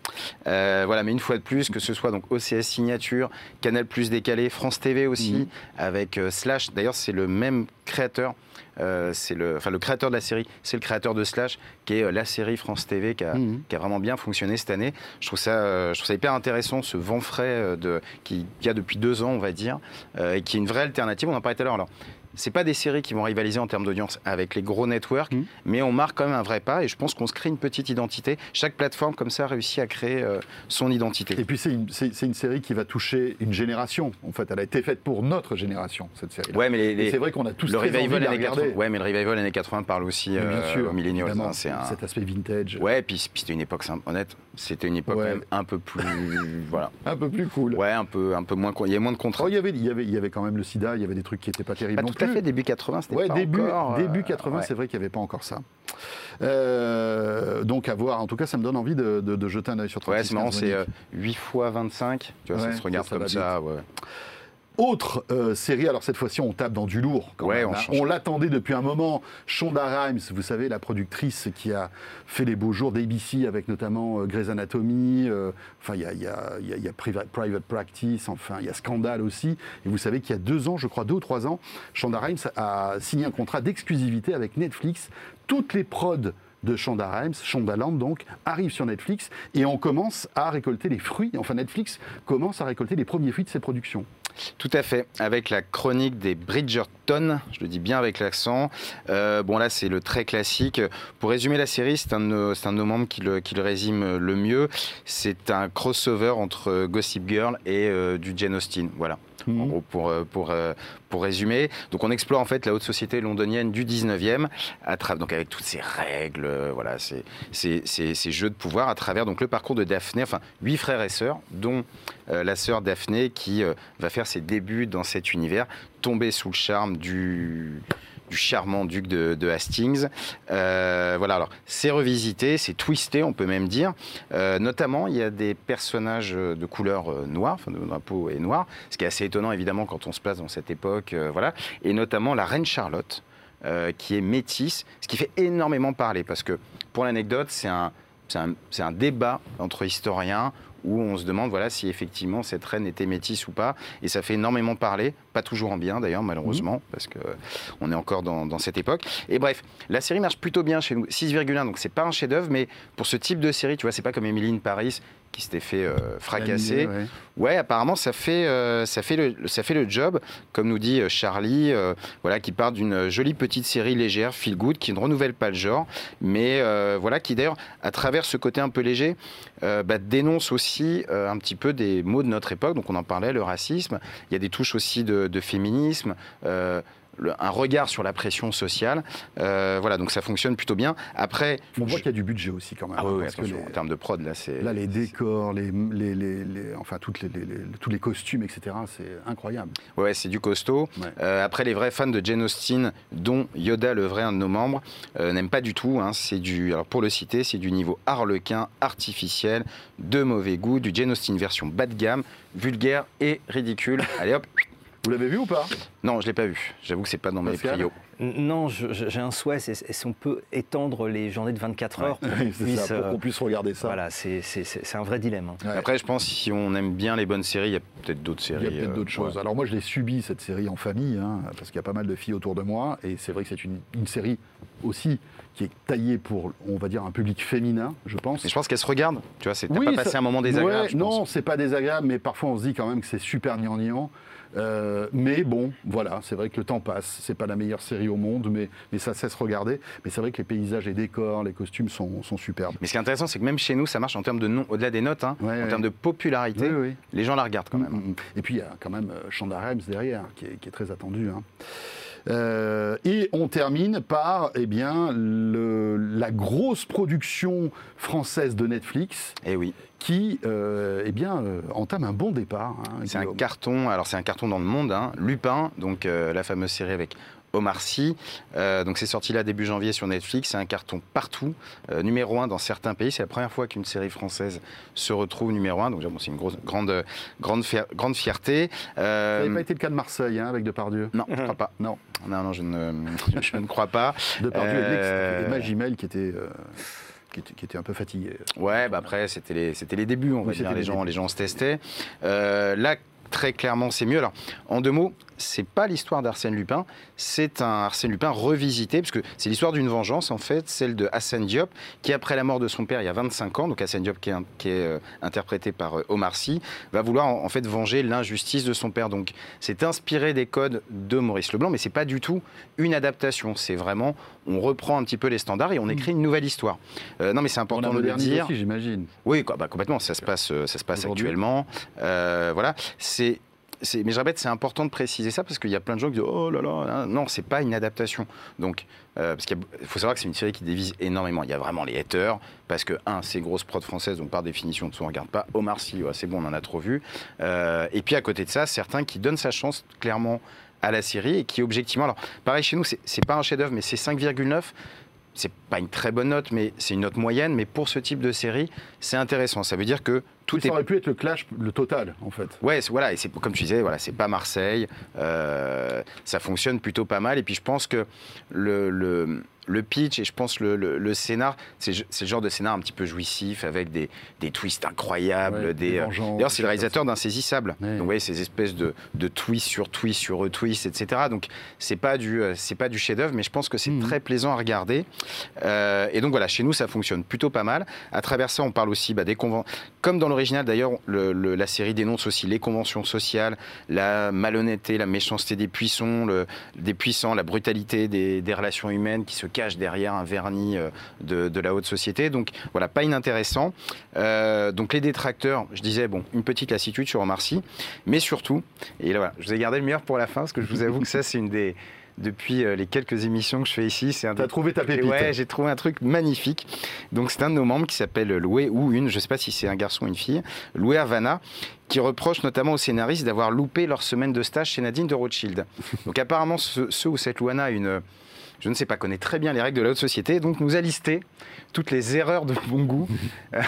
Euh, voilà, mais une fois de plus, que ce soit donc OCS Signature, Canal Plus décalé, France TV aussi, mhm. avec Slash. D'ailleurs, c'est le même créateur. c'est le, enfin, le créateur de la série, c'est le créateur de Slash, qui est la série France TV qui a, mhm. qui a, vraiment bien fonctionné cette année. Je trouve ça, je trouve ça hyper intéressant, ce vent frais de, qui, y a depuis deux ans, on va dire, et qui est une vraie alternative. On en parlait tout à l'heure. Alors, c'est pas des séries qui vont rivaliser en termes d'audience avec les gros networks, mm. mais on marque quand même un vrai pas et je pense qu'on se crée une petite identité. Chaque plateforme comme ça réussit à créer euh, son identité. Et puis c'est une, une, série qui va toucher une génération. En fait, elle a été faite pour notre génération cette série. Ouais, mais c'est vrai qu'on a tous le revival années 80. Ouais, mais le revival années 80 parle aussi euh, aux. Hein, c'est un... cet aspect vintage. Ouais, puis, puis c'était une époque honnête. C'était une époque même un peu plus voilà. Un peu plus cool. Ouais, un peu un peu moins. Il y avait moins de contrats. Oh, il y avait il y avait il y avait quand même le SIDA. Il y avait des trucs qui n'étaient pas terribles pas à fait début. 80 ouais, début, encore, début 80, euh, c'est vrai qu'il n'y avait pas encore ça. Euh, donc à voir, en tout cas ça me donne envie de, de, jeter un œil sur 36 Ouais, c'est marrant, c'est 8 fois 25, tu vois, ça se regarde comme ça. Autre euh, série, alors cette fois-ci on tape dans du lourd. Quand même, hein. on, l'attendait depuis un moment. Shonda Rhimes, vous savez, la productrice qui a fait les beaux jours d'ABC avec notamment euh, Grey's Anatomy. Euh, enfin, il y a, y, a, y a, Private, Practice. Enfin, il y a Scandale aussi. Et vous savez qu'il y a deux ans, je crois deux ou trois ans, Shonda Rhimes a signé un contrat d'exclusivité avec Netflix. Toutes les prods de Shonda Rhimes, Shondaland donc, arrive sur Netflix et on commence à récolter les fruits, enfin Netflix commence à récolter les premiers fruits de ses productions. Tout à fait, avec la chronique des Bridgerton, je le dis bien avec l'accent. Euh, bon là c'est le très classique. Pour résumer la série, c'est un, de nos membres qui le, qui le résume le mieux. C'est un crossover entre Gossip Girl et euh, du Jane Austen. Voilà. En mhm. gros, pour, euh, pour, résumer. Donc, on explore en fait la haute société londonienne du 19e, à donc avec toutes ces règles, voilà, ces, jeux de pouvoir, à travers le parcours de Daphné, enfin, huit frères et sœurs, dont la sœur Daphné qui va faire ses débuts dans cet univers, tomber sous le charme du, du charmant duc de, Hastings. Euh, voilà, alors c'est revisité, c'est twisté, on peut même dire. Euh, notamment, il y a des personnages de couleur euh, noire, enfin de drapeau est noir, ce qui est assez étonnant évidemment quand on se place dans cette époque, voilà. Et notamment la reine Charlotte, qui est métisse, ce qui fait énormément parler parce que pour l'anecdote, c'est un, un, un, débat entre historiens où on se demande voilà, si effectivement cette reine était métisse ou pas. Et ça fait énormément parler, pas toujours en bien d'ailleurs, malheureusement, parce qu'on est encore dans, dans, cette époque. Et bref, la série marche plutôt bien chez nous, 6,1, donc c'est pas un chef-d'œuvre, mais pour ce type de série, tu vois, c'est pas comme Emily Paris qui s'était fait euh, fracasser. Ouais. apparemment ça fait euh, ça fait le ça fait le job, comme nous dit euh, Charlie, voilà qui part d'une jolie petite série légère, feel good, qui ne renouvelle pas le genre, mais voilà qui d'ailleurs à travers ce côté un peu léger bah, dénonce aussi un petit peu des mots de notre époque. Donc on en parlait, le racisme. Il y a des touches aussi de, de féminisme un regard sur la pression sociale. Euh, voilà, donc ça fonctionne plutôt bien. Après, on voit qu'il y a du budget aussi quand même. Ah oui, en termes de prod, là, c'est là les décors, les, les, les, enfin toutes tous les costumes, etc. C'est incroyable. Ouais, c'est du costaud. Euh, après, les vrais fans de Jane Austen, dont Yoda, le vrai un de nos membres, euh, n'aiment pas du tout. Hein. c'est du, alors pour le citer, c'est du niveau harlequin, artificiel, de mauvais goût, du Jane Austen version bas de gamme, vulgaire et ridicule. Allez hop. Vous l'avez vu ou pas? Non, je l'ai pas vu. J'avoue que c'est pas dans mes prios. Non, j'ai un souhait, c'est si on peut étendre les journées de 24 heures pour qu'on puisse, regarder ça. Voilà, c'est un vrai dilemme. Hein. Après, je pense si on aime bien les bonnes séries, il y a peut-être d'autres séries. Il y a peut-être d'autres euh, choses. Alors moi, je l'ai subi cette série en famille, hein, parce qu'il y a pas mal de filles autour de moi, et c'est vrai que c'est une, série aussi qui est taillée pour, on va dire, un public féminin, je pense. Et je pense qu'elle se regarde. Tu vois, c'est pas passé un moment désagréable. Ouais, non, c'est pas désagréable, mais parfois on se dit quand même que c'est super gnangnan. Euh, mais bon, voilà, c'est vrai que le temps passe. C'est pas la meilleure série au monde, mais, mais ça cesse regarder. Mais c'est vrai que les paysages, les décors, les costumes sont, sont superbes. Mais ce qui est intéressant, c'est que même chez nous, ça marche en termes de nom, au-delà des notes, hein, en termes de popularité. les gens la regardent quand même. Mm, mm, mm. Et puis il y a quand même euh, Rhimes derrière, qui est, qui est très attendu. Hein. Euh, et on termine par eh bien, le, la grosse production française de Netflix. Eh oui qui euh, eh bien, euh, entame un bon départ. Hein, c'est un carton, alors c'est un carton dans le monde, hein. Lupin, donc la fameuse série avec Omar Sy. Euh, donc c'est sorti là début janvier sur Netflix. C'est un carton partout, euh, numéro un dans certains pays. C'est la première fois qu'une série française se retrouve numéro un. Donc c'est une grosse, grande, grande, grande fierté. Euh, Ça n'a pas été le cas de Marseille hein, avec Depardieu? Non, je ne crois pas. Non, non, non je, ne, je ne crois pas. Depardieu et Magimel qui était qui était, un peu fatigué. Ouais, bah après, c'était les, les débuts, on va dire. Les gens, les gens se testaient. Euh, là, très clairement, c'est mieux. Alors, en deux mots, c'est pas l'histoire d'Arsène Lupin, c'est un Arsène Lupin revisité, parce que c'est l'histoire d'une vengeance, en fait, celle de Hassan Diop, qui, après la mort de son père il y a 25 ans, donc Hassan Diop qui est, euh, interprété par euh, Omar Sy, va vouloir en, fait venger l'injustice de son père. Donc, c'est inspiré des codes de Maurice Leblanc, mais c'est pas du tout une adaptation. C'est vraiment, on reprend un petit peu les standards et on écrit une nouvelle histoire. Euh, non, mais c'est important de le dire. j'imagine. Oui, bah, complètement. Ça se passe, ça se passe actuellement. voilà. C'est mais je répète, c'est important de préciser ça parce qu'il y a plein de gens qui disent Oh là là, hein. non, c'est pas une adaptation. Donc, euh, parce qu'il faut savoir que c'est une série qui divise énormément. Il y a vraiment les haters parce que, un, c'est grosse prod française, donc par définition, on ne regarde pas. Omar Sy, c'est bon, on en a trop vu. Euh, et puis à côté de ça, certains qui donnent sa chance clairement à la série et qui, objectivement, alors pareil chez nous, c'est pas un chef-d'œuvre, mais c'est 5,9 c'est pas une très bonne note, mais c'est une note moyenne. Mais pour ce type de série, c'est intéressant. Ça veut dire que tout ça aurait pu être le clash, le total, en fait. Ouais, voilà. Et c'est comme tu disais, voilà, c'est pas Marseille. Euh, ça fonctionne plutôt pas mal. Et puis je pense que le, le le pitch et je pense le, le, scénar, c'est le genre de scénar un petit peu jouissif avec des, des twists incroyables. des, euh, D'ailleurs, c'est le réalisateur d'Insaisissable. Donc, vous voyez, ces espèces de, de twists sur twists sur retwists, etc. Donc, c'est pas du, euh, c'est pas du chef-d'œuvre, mais je pense que c'est mhm. très plaisant à regarder. Euh, et donc, voilà, chez nous, ça fonctionne plutôt pas mal. À travers ça, on parle aussi bah, des conventions. Comme dans d'ailleurs, la série dénonce aussi les conventions sociales, la malhonnêteté, la méchanceté des puissants, la brutalité des, relations humaines qui se cache derrière un vernis euh, de, la haute société. Donc voilà, pas inintéressant. Euh, donc les détracteurs, je disais, bon, une petite lassitude sur Omar Sy, mais surtout, et là voilà, je vous ai gardé le meilleur pour la fin, parce que je vous avoue que ça, c'est une des depuis euh, les quelques émissions que je fais ici. C'est un T'as trouvé ta pépite Ouais, j'ai trouvé un truc magnifique. Donc c'est un de nos membres qui s'appelle Loué ou une, je ne sais pas si c'est un garçon ou une fille, Loué Havana, qui reproche notamment aux scénaristes d'avoir loupé leur semaine de stage chez Nadine de Rothschild. Donc apparemment, ceux, ceux où cette Louana a une je ne sais pas, connaît très bien les règles de la haute société, donc nous a listé toutes les erreurs de bon goût euh,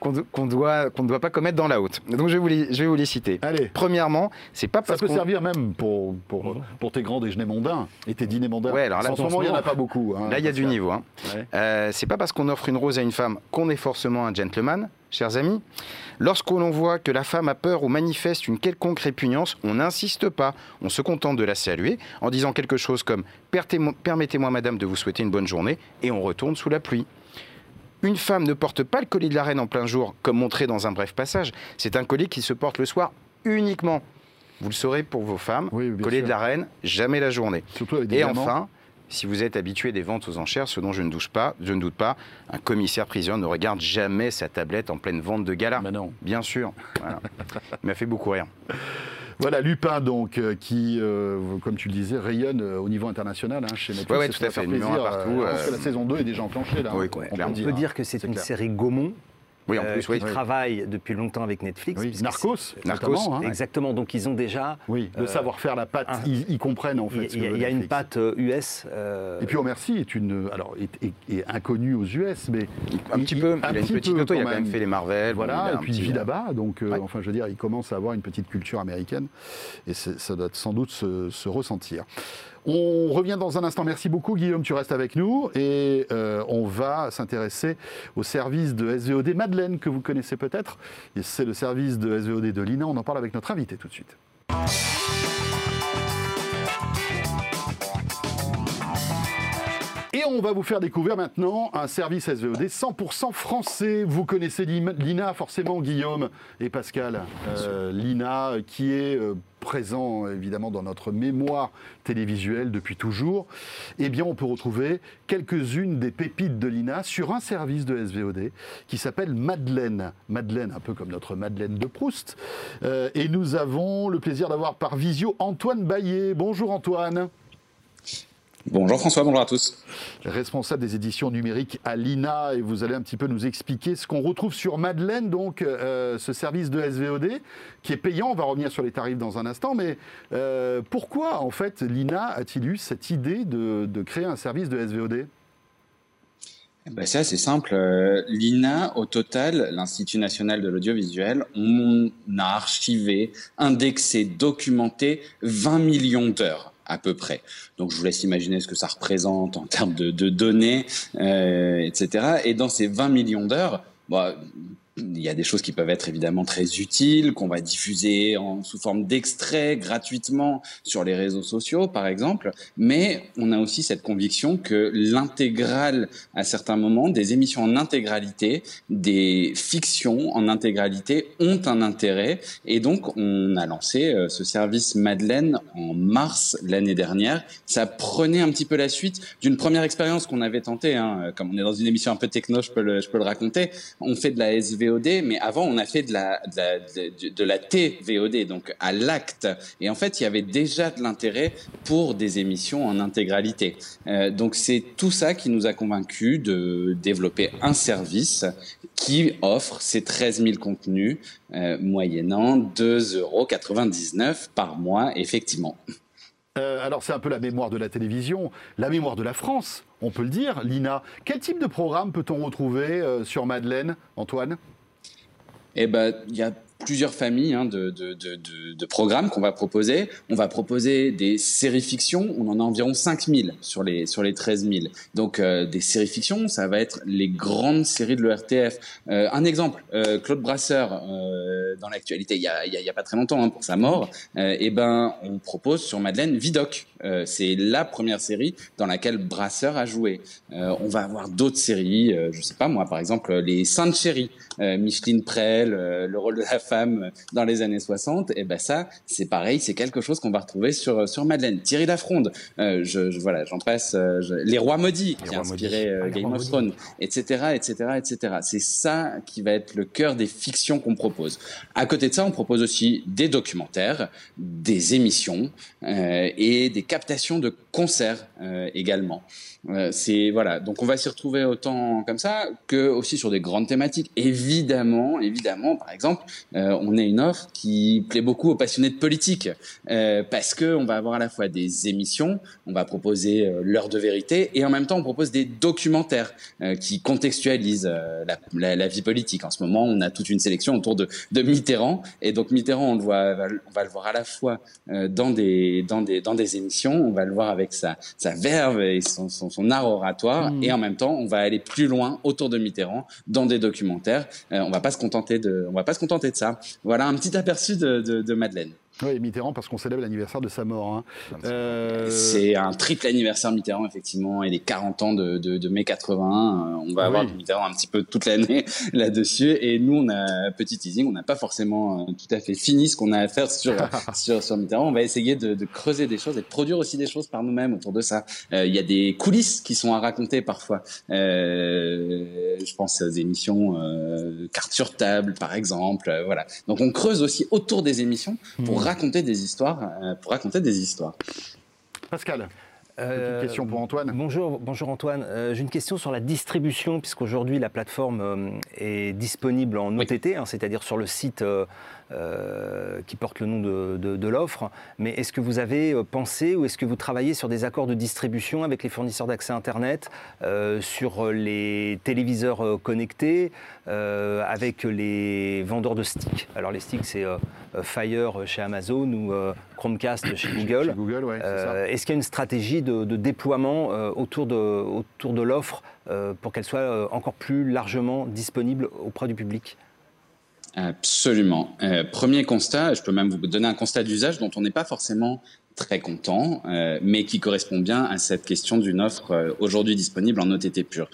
qu'on doit qu'on ne doit pas commettre dans la haute. Donc je vais vous les, je vais vous les citer. Allez. Premièrement, c'est pas parce ça peut servir même pour, pour, pour, tes grands déjeuners mondains et tes dîners mondains. Ouais, alors là, en ce moment, il n'y en a pas beaucoup. Hein, là, il y a du niveau. Hein. Euh, c'est pas parce qu'on offre une rose à une femme qu'on est forcément un gentleman, chers amis. Lorsqu'on voit que la femme a peur ou manifeste une quelconque répugnance, on n'insiste pas, on se contente de la saluer en disant quelque chose comme Permettez-moi, madame, de vous souhaiter une bonne journée, et on retourne sous la pluie. Une femme ne porte pas le collier de la reine en plein jour, comme montré dans un bref passage. C'est un collier qui se porte le soir uniquement. Vous le saurez pour vos femmes, collier de la reine, jamais la journée. et enfin, si vous êtes habitué des ventes aux enchères, ce dont je ne doute pas, je ne doute pas, un commissaire priseur ne regarde jamais sa tablette en pleine vente de gala. non. Bien sûr. Il m'a fait beaucoup rire. Voilà, Lupin, donc, euh, qui, euh, comme tu le disais, rayonne euh, au niveau international hein, chez Netflix. Oui, tout à fait. Plaisir, partout. la saison 2 est déjà enclenchée. Là, oui, on, on, peut dire, que c'est une série Gaumont oui, en plus, euh, qui travaillent depuis longtemps avec Netflix. Oui, Narcos, Narcos. Hein. Exactement, donc ils ont déjà... Oui, le euh, savoir-faire, la patte, ils, comprennent en fait. Il y, a une patte US. Euh, Et puis Omar Sy est, une, alors, est, est, inconnu aux US, mais... Un petit peu, il, a une petite auto, il a quand même fait les Marvel. Voilà, et puis il vit là-bas, donc enfin je veux dire, il commence à avoir une petite culture américaine, et ça doit sans doute se, se ressentir. On revient dans un instant. Merci beaucoup, Guillaume. Tu restes avec nous. Et euh, on va s'intéresser au service de SVOD Madeleine, que vous connaissez peut-être. C'est le service de SVOD de l'INA. On en parle avec notre invité tout de suite. Et on va vous faire découvrir maintenant un service SVOD 100% français. Vous connaissez l'INA forcément, Guillaume et Pascal. Euh, L'INA qui est euh, présent évidemment dans notre mémoire télévisuelle depuis toujours. Eh bien, on peut retrouver quelques-unes des pépites de l'INA sur un service de SVOD qui s'appelle Madeleine. Madeleine, un peu comme notre Madeleine de Proust. Euh, et nous avons le plaisir d'avoir par visio Antoine Baillet. Bonjour Antoine. Bonjour François, bonjour à tous. Responsable des éditions numériques à l'INA, et vous allez un petit peu nous expliquer ce qu'on retrouve sur Madeleine, donc euh, ce service de SVOD qui est payant. On va revenir sur les tarifs dans un instant, mais euh, pourquoi en fait l'INA a-t-il eu cette idée de, créer un service de SVOD eh ben c'est assez simple. Euh, L'INA, au total, l'Institut national de l'audiovisuel, on a archivé, indexé, documenté 20 millions d'heures à peu près. Donc je vous laisse imaginer ce que ça représente en termes de, données, euh, etc. Et dans ces 20 millions d'heures, bah, il y a des choses qui peuvent être évidemment très utiles, qu'on va diffuser en, sous forme d'extraits gratuitement sur les réseaux sociaux, par exemple. Mais on a aussi cette conviction que l'intégrale, à certains moments, des émissions en intégralité, des fictions en intégralité ont un intérêt. Et donc, on a lancé euh, ce service Madeleine en mars l'année dernière. Ça prenait un petit peu la suite d'une première expérience qu'on avait tentée. Hein. Comme on est dans une émission un peu techno, je peux le, je peux le raconter. On fait de la Mais avant, on a fait de la, de la, TVOD, donc à l'acte. Et en fait, il y avait déjà de l'intérêt pour des émissions en intégralité. Euh, donc, c'est tout ça qui nous a convaincus de développer un service qui offre ces 13 000 contenus euh, moyennant 2,99 euros par mois, effectivement. Euh, alors c'est un peu la mémoire de la télévision, la mémoire de la France, on peut le dire. Lina, quel type de programme peut-on retrouver sur Madeleine, Antoine? Eh ben, il y a plusieurs familles hein, de, de, de, de, programmes qu'on va proposer. On va proposer des séries fiction, on en a environ 5000 sur les, sur les 13 000. Donc euh, des séries fiction, ça va être les grandes séries de l'ERTF. Euh, un exemple, euh, Claude Brasseur, euh, dans l'actualité, il y a, y a, pas très longtemps, hein, pour sa mort, euh, eh ben, on propose sur Madeleine Vidoc. C'est la première série dans laquelle Brasseur a joué. on va avoir d'autres séries, je sais pas moi, par exemple, les Saintes Chéries, Micheline Prel, le rôle de la femme dans les années 60, et eh ben ça, c'est pareil, c'est quelque chose qu'on va retrouver sur sur Madeleine. Thierry Lafronde, euh, je, je, voilà, j'en passe. Euh, Les Rois maudits, qui a inspiré euh, ah, Game of Thrones, etc., etc., etc. C'est ça qui va être le cœur des fictions qu'on propose. À côté de ça, on propose aussi des documentaires, des émissions euh, et des captations de concerts également. c'est voilà, donc on va s'y retrouver autant comme ça que aussi sur des grandes thématiques. Évidemment, évidemment, par exemple, euh, on est une offre qui plaît beaucoup aux passionnés de politique euh, parce que on va avoir à la fois des émissions, on va proposer euh, l'heure de vérité et en même temps on propose des documentaires qui contextualisent la, vie politique. En ce moment, on a toute une sélection autour de, Mitterrand et donc Mitterrand, on le voit, on va le voir à la fois dans des dans des dans des émissions, on va le voir avec sa sa verve et son, son, art oratoire mmh. et en même temps, on va aller plus loin autour de Mitterrand dans des documentaires. on va pas se contenter de on va pas se contenter de ça voilà un petit aperçu de Madeleine. Oui, Mitterrand, parce qu'on célèbre l'anniversaire de sa mort. Hein. Euh, c'est un triple anniversaire Mitterrand, effectivement, et les 40 ans de, de, de mai 80. Euh, on va avoir Mitterrand un petit peu toute l'année là-dessus. Et nous, on a, petit teasing, on n'a pas forcément euh, tout à fait fini ce qu'on a à faire sur, sur, sur Mitterrand. On va essayer de, de, creuser des choses et de produire aussi des choses par nous-mêmes autour de ça. Il y a des coulisses qui sont à raconter parfois. je pense aux émissions cartes sur table, par exemple. voilà. Donc, on creuse aussi autour des émissions pour raconter des histoires, euh, pour raconter des histoires. Pascal. Euh, question pour Antoine. Bonjour, bonjour Antoine. Euh, j'ai une question sur la distribution, puisqu'aujourd'hui la plateforme est disponible en OTT, hein, c'est-à-dire sur le site euh, qui porte le nom de, l'offre. Mais est-ce que vous avez euh, pensé ou est-ce que vous travaillez sur des accords de distribution avec les fournisseurs d'accès Internet, euh, sur les téléviseurs connectés, avec les vendeurs de sticks? Alors les sticks, c'est Fire chez Amazon ou Chromecast chez Google. Google est-ce qu'il y a une stratégie de, déploiement autour de, autour de l'offre pour qu'elle soit encore plus largement disponible auprès du public? Absolument. Euh, premier constat, je peux même vous donner un constat d'usage dont on n'est pas forcément très content, euh, mais qui correspond bien à cette question d'une offre euh, aujourd'hui disponible en OTT pur.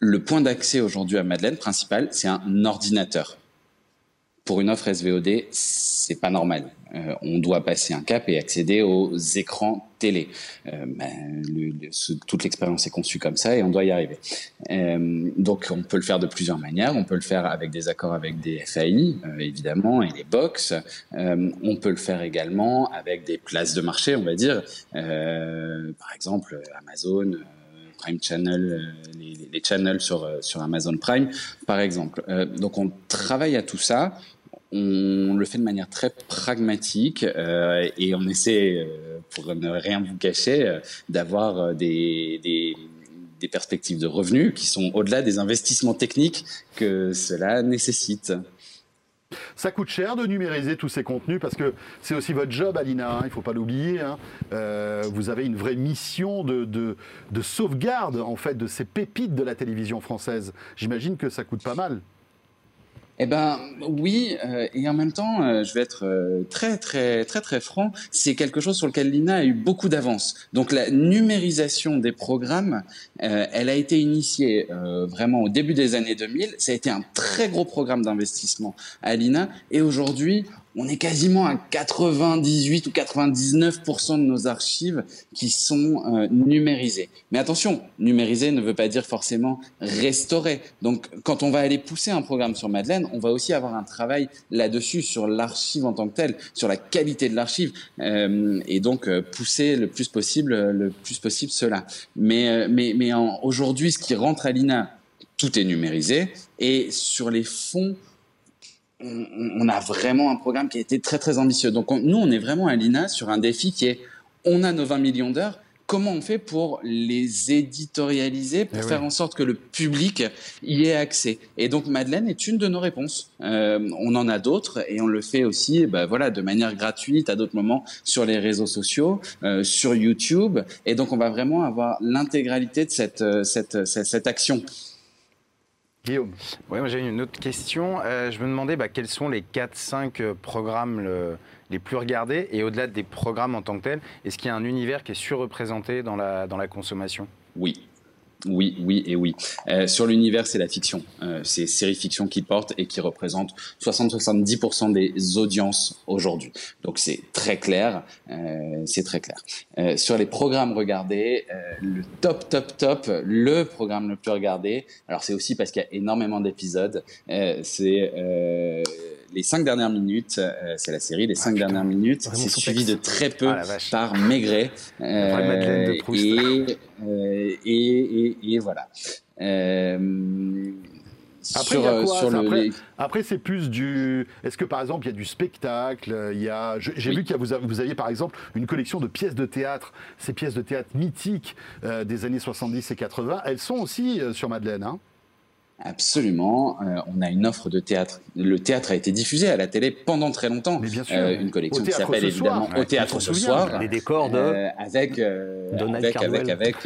Le point d'accès aujourd'hui à Madeleine principal, c'est un ordinateur pour une offre SVOD, c'est pas normal. Euh, on doit passer un cap et accéder aux écrans télé. Euh, ben, toute l'expérience est conçue comme ça et on doit y arriver. Euh, donc on peut le faire de plusieurs manières. On peut le faire avec des accords avec des FAI, évidemment, et les box. on peut le faire également avec des places de marché, on va dire. par exemple, Amazon. Prime Channel, les, channels sur, sur Amazon Prime, par exemple. donc on travaille à tout ça on le fait de manière très pragmatique euh, et on essaie, euh, pour ne rien vous cacher, euh, d'avoir des, perspectives de revenus qui sont au-delà des investissements techniques que cela nécessite. Ça coûte cher de numériser tous ces contenus parce que c'est aussi votre job, Alina, hein, il ne faut pas l'oublier. Hein. vous avez une vraie mission de, de, de sauvegarde en fait de ces pépites de la télévision française. J'imagine que ça coûte pas mal. Eh ben oui, euh, et en même temps, euh, je vais être euh, très très très très franc, c'est quelque chose sur lequel l'INA a eu beaucoup d'avance. Donc la numérisation des programmes, elle a été initiée vraiment au début des années 2000. Ça a été un très gros programme d'investissement à l'INA, et aujourd'hui, on est quasiment à 98 ou 99% de nos archives qui sont euh, numérisées. Mais attention, numériser ne veut pas dire forcément restaurer. Donc, quand on va aller pousser un programme sur Madeleine, on va aussi avoir un travail là-dessus sur l'archive en tant que telle, sur la qualité de l'archive, euh, et donc euh, pousser le plus possible, le plus possible cela. Mais, mais, mais aujourd'hui, ce qui rentre à l'INA, tout est numérisé, et sur les fonds on, a vraiment un programme qui a été très très ambitieux. Donc nous, on est vraiment à l'INA sur un défi qui est, on a nos 20 millions d'heures, comment on fait pour les éditorialiser, pour eh faire en sorte que le public y ait accès? Et donc Madeleine est une de nos réponses. Euh, on en a d'autres et on le fait aussi bah, voilà, de manière gratuite à d'autres moments sur les réseaux sociaux, euh, sur YouTube. Et donc on va vraiment avoir l'intégralité de cette, euh, cette, cette action. Guillaume. Oui, j'ai une autre question. Euh, je me demandais bah, quels sont les 4-5 euh, programmes les plus regardés et au-delà des programmes en tant que tels, est-ce qu'il y a un univers qui est surreprésenté dans la, dans la consommation? Oui. Oui, oui et oui. Euh, sur l'univers, c'est la fiction. Euh, c'est série fiction qui porte et qui représente 60-70% des audiences aujourd'hui. Donc c'est très clair, euh, c'est très clair. Euh, sur les programmes regardés, euh, le top, top, top, le programme le plus regardé. Alors c'est aussi parce qu'il y a énormément d'épisodes. c'est les cinq dernières minutes, euh, c'est la série Les cinq ah, dernières minutes. C'est suivi de très peu ah, par Maigret. Euh, et, euh, et, et, voilà. Après, sur, y quoi, après, après c'est plus du. Est-ce que par exemple il y a du spectacle Il y a. J'ai vu que vous, vous, aviez par exemple une collection de pièces de théâtre, ces pièces de théâtre mythiques des années 70 et 80. Elles sont aussi sur Madeleine. Hein? Absolument. Euh, on a une offre de théâtre. Le théâtre a été diffusé à la télé pendant très longtemps. Mais bien sûr. Euh, une collection qui s'appelle évidemment Au théâtre ce soir. Les décors de euh, avec avec avec avec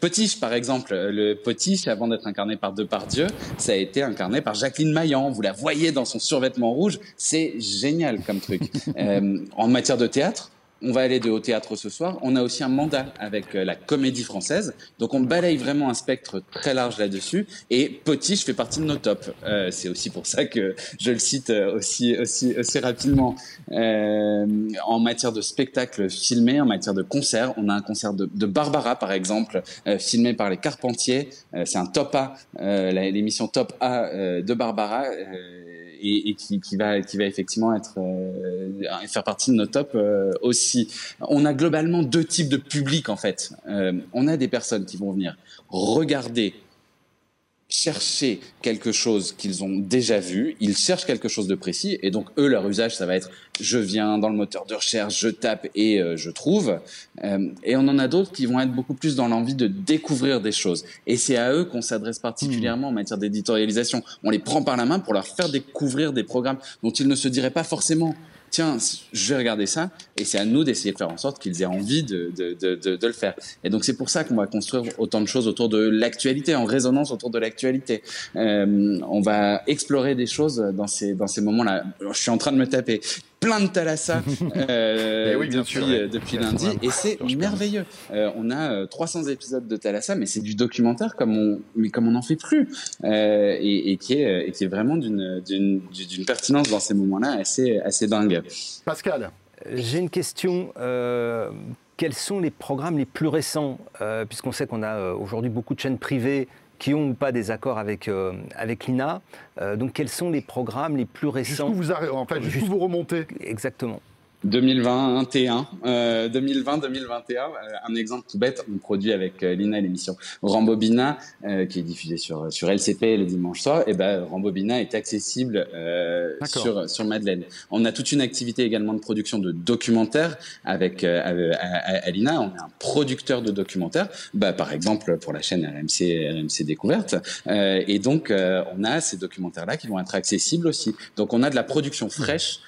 Potiche par exemple. Le Potiche avant d'être incarné par Depardieu, ça a été incarné par Jacqueline Maillan. Vous la voyez dans son survêtement rouge. C'est génial comme truc. en matière de théâtre, on va aller de au théâtre ce soir. On a aussi un mandat avec euh, la comédie française. Donc on balaye vraiment un spectre très large là-dessus. Et Potiche fait partie de nos tops. Euh, c'est aussi pour ça que je le cite euh, aussi, aussi, aussi rapidement. en matière de spectacle filmé, en matière de concert, on a un concert de, Barbara, par exemple, filmé par les Carpentiers. c'est un top A, l'émission top A de Barbara et, qui, va, qui va effectivement être, euh, faire partie de nos tops euh, aussi. On a globalement deux types de publics en fait. Euh, on a des personnes qui vont venir regarder chercher quelque chose qu'ils ont déjà vu, ils cherchent quelque chose de précis, et donc eux, leur usage, ça va être je viens dans le moteur de recherche, je tape et euh, je trouve. Euh, et on en a d'autres qui vont être beaucoup plus dans l'envie de découvrir des choses. Et c'est à eux qu'on s'adresse particulièrement en matière d'éditorialisation. On les prend par la main pour leur faire découvrir des programmes dont ils ne se diraient pas forcément tiens, je vais regarder ça, et c'est à nous d'essayer de faire en sorte qu'ils aient envie de, de, de, de, le faire. Et donc c'est pour ça qu'on va construire autant de choses autour de l'actualité, en résonance autour de l'actualité. Euh, on va explorer des choses dans ces, dans ces moments-là. Je suis en train de me taper plein de Thalassa euh, eh depuis, euh, depuis lundi et c'est merveilleux. Euh, on a 300 épisodes de Thalassa, mais c'est du documentaire comme on, mais comme on n'en fait plus et, et, qui est, et qui est vraiment d'une, d'une, d'une pertinence dans ces moments-là assez, assez dingue. Pascal, j'ai une question. quels sont les programmes les plus récents Puisqu'on sait qu'on a aujourd'hui beaucoup de chaînes privées qui ont ou pas des accords avec, euh, avec l'INA. Euh, donc quels sont les programmes les plus récents Jusqu'où vous, en fait, jusqu'où vous remontez? Exactement. 2021, euh, 2020, 2021. Euh, un exemple tout bête, on produit avec euh, Lina l'émission Rambobina, euh, qui est diffusée sur sur LCP le dimanche soir. Et ben Rambobina est accessible sur sur Madeleine. On a toute une activité également de production de documentaires avec à, Lina. On est un producteur de documentaires, bah, par exemple pour la chaîne RMC RMC Découverte. et donc on a ces documentaires là qui vont être accessibles aussi. Donc on a de la production fraîche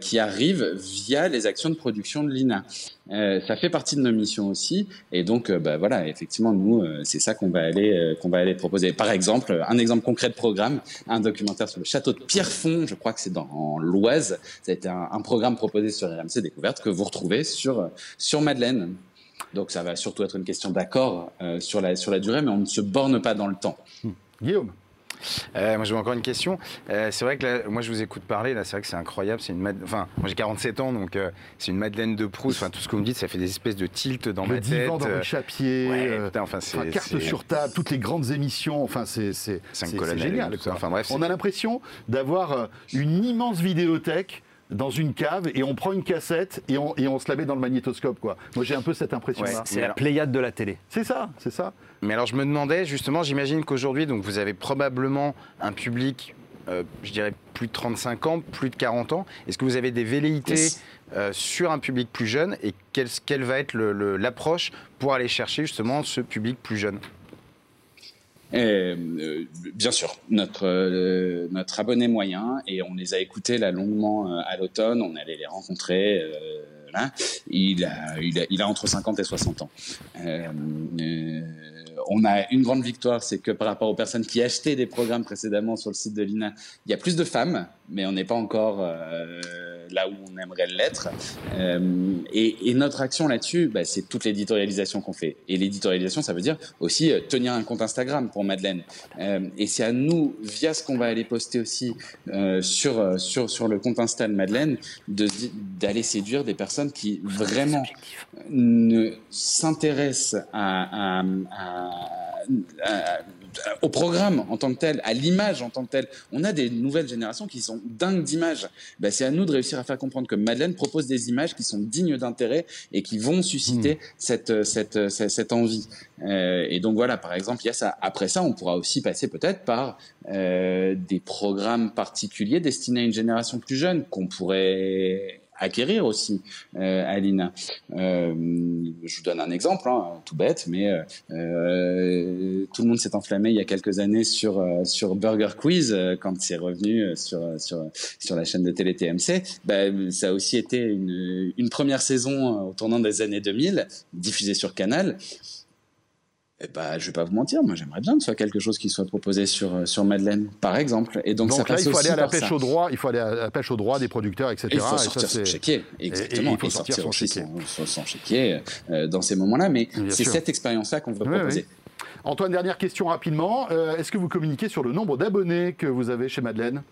qui arrivent via les actions de production de l'INA. ça fait partie de nos missions aussi, et donc bah, voilà, effectivement, nous, c'est ça qu'on va aller qu'on va aller proposer. Par exemple, un exemple concret de programme, un documentaire sur le château de Pierrefonds, je crois que c'est dans l'Oise. Ça a été un, programme proposé sur RMC Découverte que vous retrouvez sur sur Madeleine. Donc ça va surtout être une question d'accord euh, sur, la, sur la durée, mais on ne se borne pas dans le temps. Guillaume euh, moi, veux encore une question. Euh, c'est vrai que moi, je vous écoute parler. Là, c'est vrai que c'est incroyable. C'est une enfin, moi, j'ai 47 ans, donc c'est une Madeleine de Proust. Enfin, tout ce que vous me dites, ça fait des espèces de tilt dans ma tête. Le divan dans le chapier. enfin, c'est, carte sur table, toutes les grandes émissions. Enfin, c'est, c'est, c'est génial. Enfin, bref, on a l'impression d'avoir une immense vidéothèque dans une cave et on prend une cassette et on, et on se la met dans le magnétoscope. Quoi. Moi, j'ai un peu cette impression-là. c'est la pléiade de la télé. C'est ça, c'est ça. Mais alors, je me demandais, justement, j'imagine qu'aujourd'hui, donc vous avez probablement un public, euh, je dirais, plus de 35 ans, plus de 40 ans. Est-ce que vous avez des velléités euh, sur un public plus jeune et quelle, quelle va être l'approche pour aller chercher justement ce public plus jeune? Euh, bien sûr, notre, euh, notre abonné moyen, et on les a écoutés là longuement euh, à l'automne, on allait les rencontrer. Là, il, a, il, a, il a entre 50 et 60 ans on a une grande victoire, c'est que par rapport aux personnes qui achetaient des programmes précédemment sur le site de l'INA, il y a plus de femmes, mais on n'est pas encore euh, là où on aimerait l'être. Euh, et, notre action là-dessus, bah, c'est toute l'éditorialisation qu'on fait. Et l'éditorialisation, ça veut dire aussi euh, tenir un compte Instagram pour Madeleine. et c'est à nous, via ce qu'on va aller poster aussi sur, sur, sur le compte Insta de Madeleine, d'aller séduire des personnes qui vraiment ne s'intéressent à au programme en tant que tel, à l'image en tant que tel. On a des nouvelles générations qui sont dingues d'images. Ben, c'est à nous de réussir à faire comprendre que Madeleine propose des images qui sont dignes d'intérêt et qui vont susciter hmm. cette, cette, cette, envie. Euh, et donc voilà, par exemple, il y a ça. Après ça, on pourra aussi passer peut-être par euh, des programmes particuliers destinés à une génération plus jeune qu'on pourrait acquérir aussi euh, Alina. Euh, je vous donne un exemple, hein, tout bête, mais euh, tout le monde s'est enflammé il y a quelques années sur sur Burger Quiz quand c'est revenu sur sur sur la chaîne de télé TMC. Bah, ça a aussi été une, une première saison au tournant des années 2000, diffusée sur Canal. Eh ben, je vais pas vous mentir, moi j'aimerais bien que ce soit quelque chose qui soit proposé sur, euh, sur Madeleine, par exemple. Et donc, donc là, il faut aller à la pêche au droit, il faut aller à la pêche au droit des producteurs, etc. il faut sortir son chéquier, exactement. il faut sortir, son chéquier, son, chéquier euh, dans ces moments-là, mais c'est cette expérience-là qu'on veut proposer. Antoine, dernière question rapidement. Euh, est-ce que vous communiquez sur le nombre d'abonnés que vous avez chez Madeleine?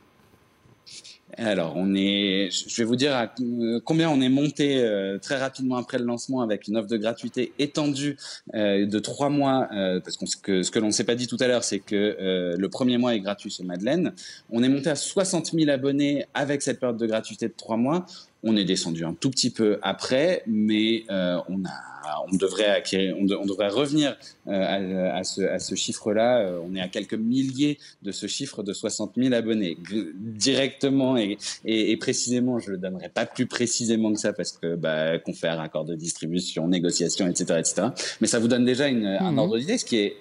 Alors, on est, je vais vous dire à euh, combien on est monté euh, très rapidement après le lancement avec une offre de gratuité étendue euh, de trois mois, parce que ce que l'on ne s'est pas dit tout à l'heure, c'est que le premier mois est gratuit chez Madeleine. On est monté à 60 000 abonnés avec cette période de gratuité de trois mois. On est descendu un tout petit peu après, mais on a on devrait acquérir, on, devrait revenir euh, à, ce, chiffre-là. Euh, on est à quelques milliers de ce chiffre de 60 000 abonnés. Directement et, précisément, je le donnerai pas plus précisément que ça parce que bah, confère, accord de distribution, négociation, etc., etc. Mais ça vous donne déjà une, un mmh. ordre d'idée, ce qui est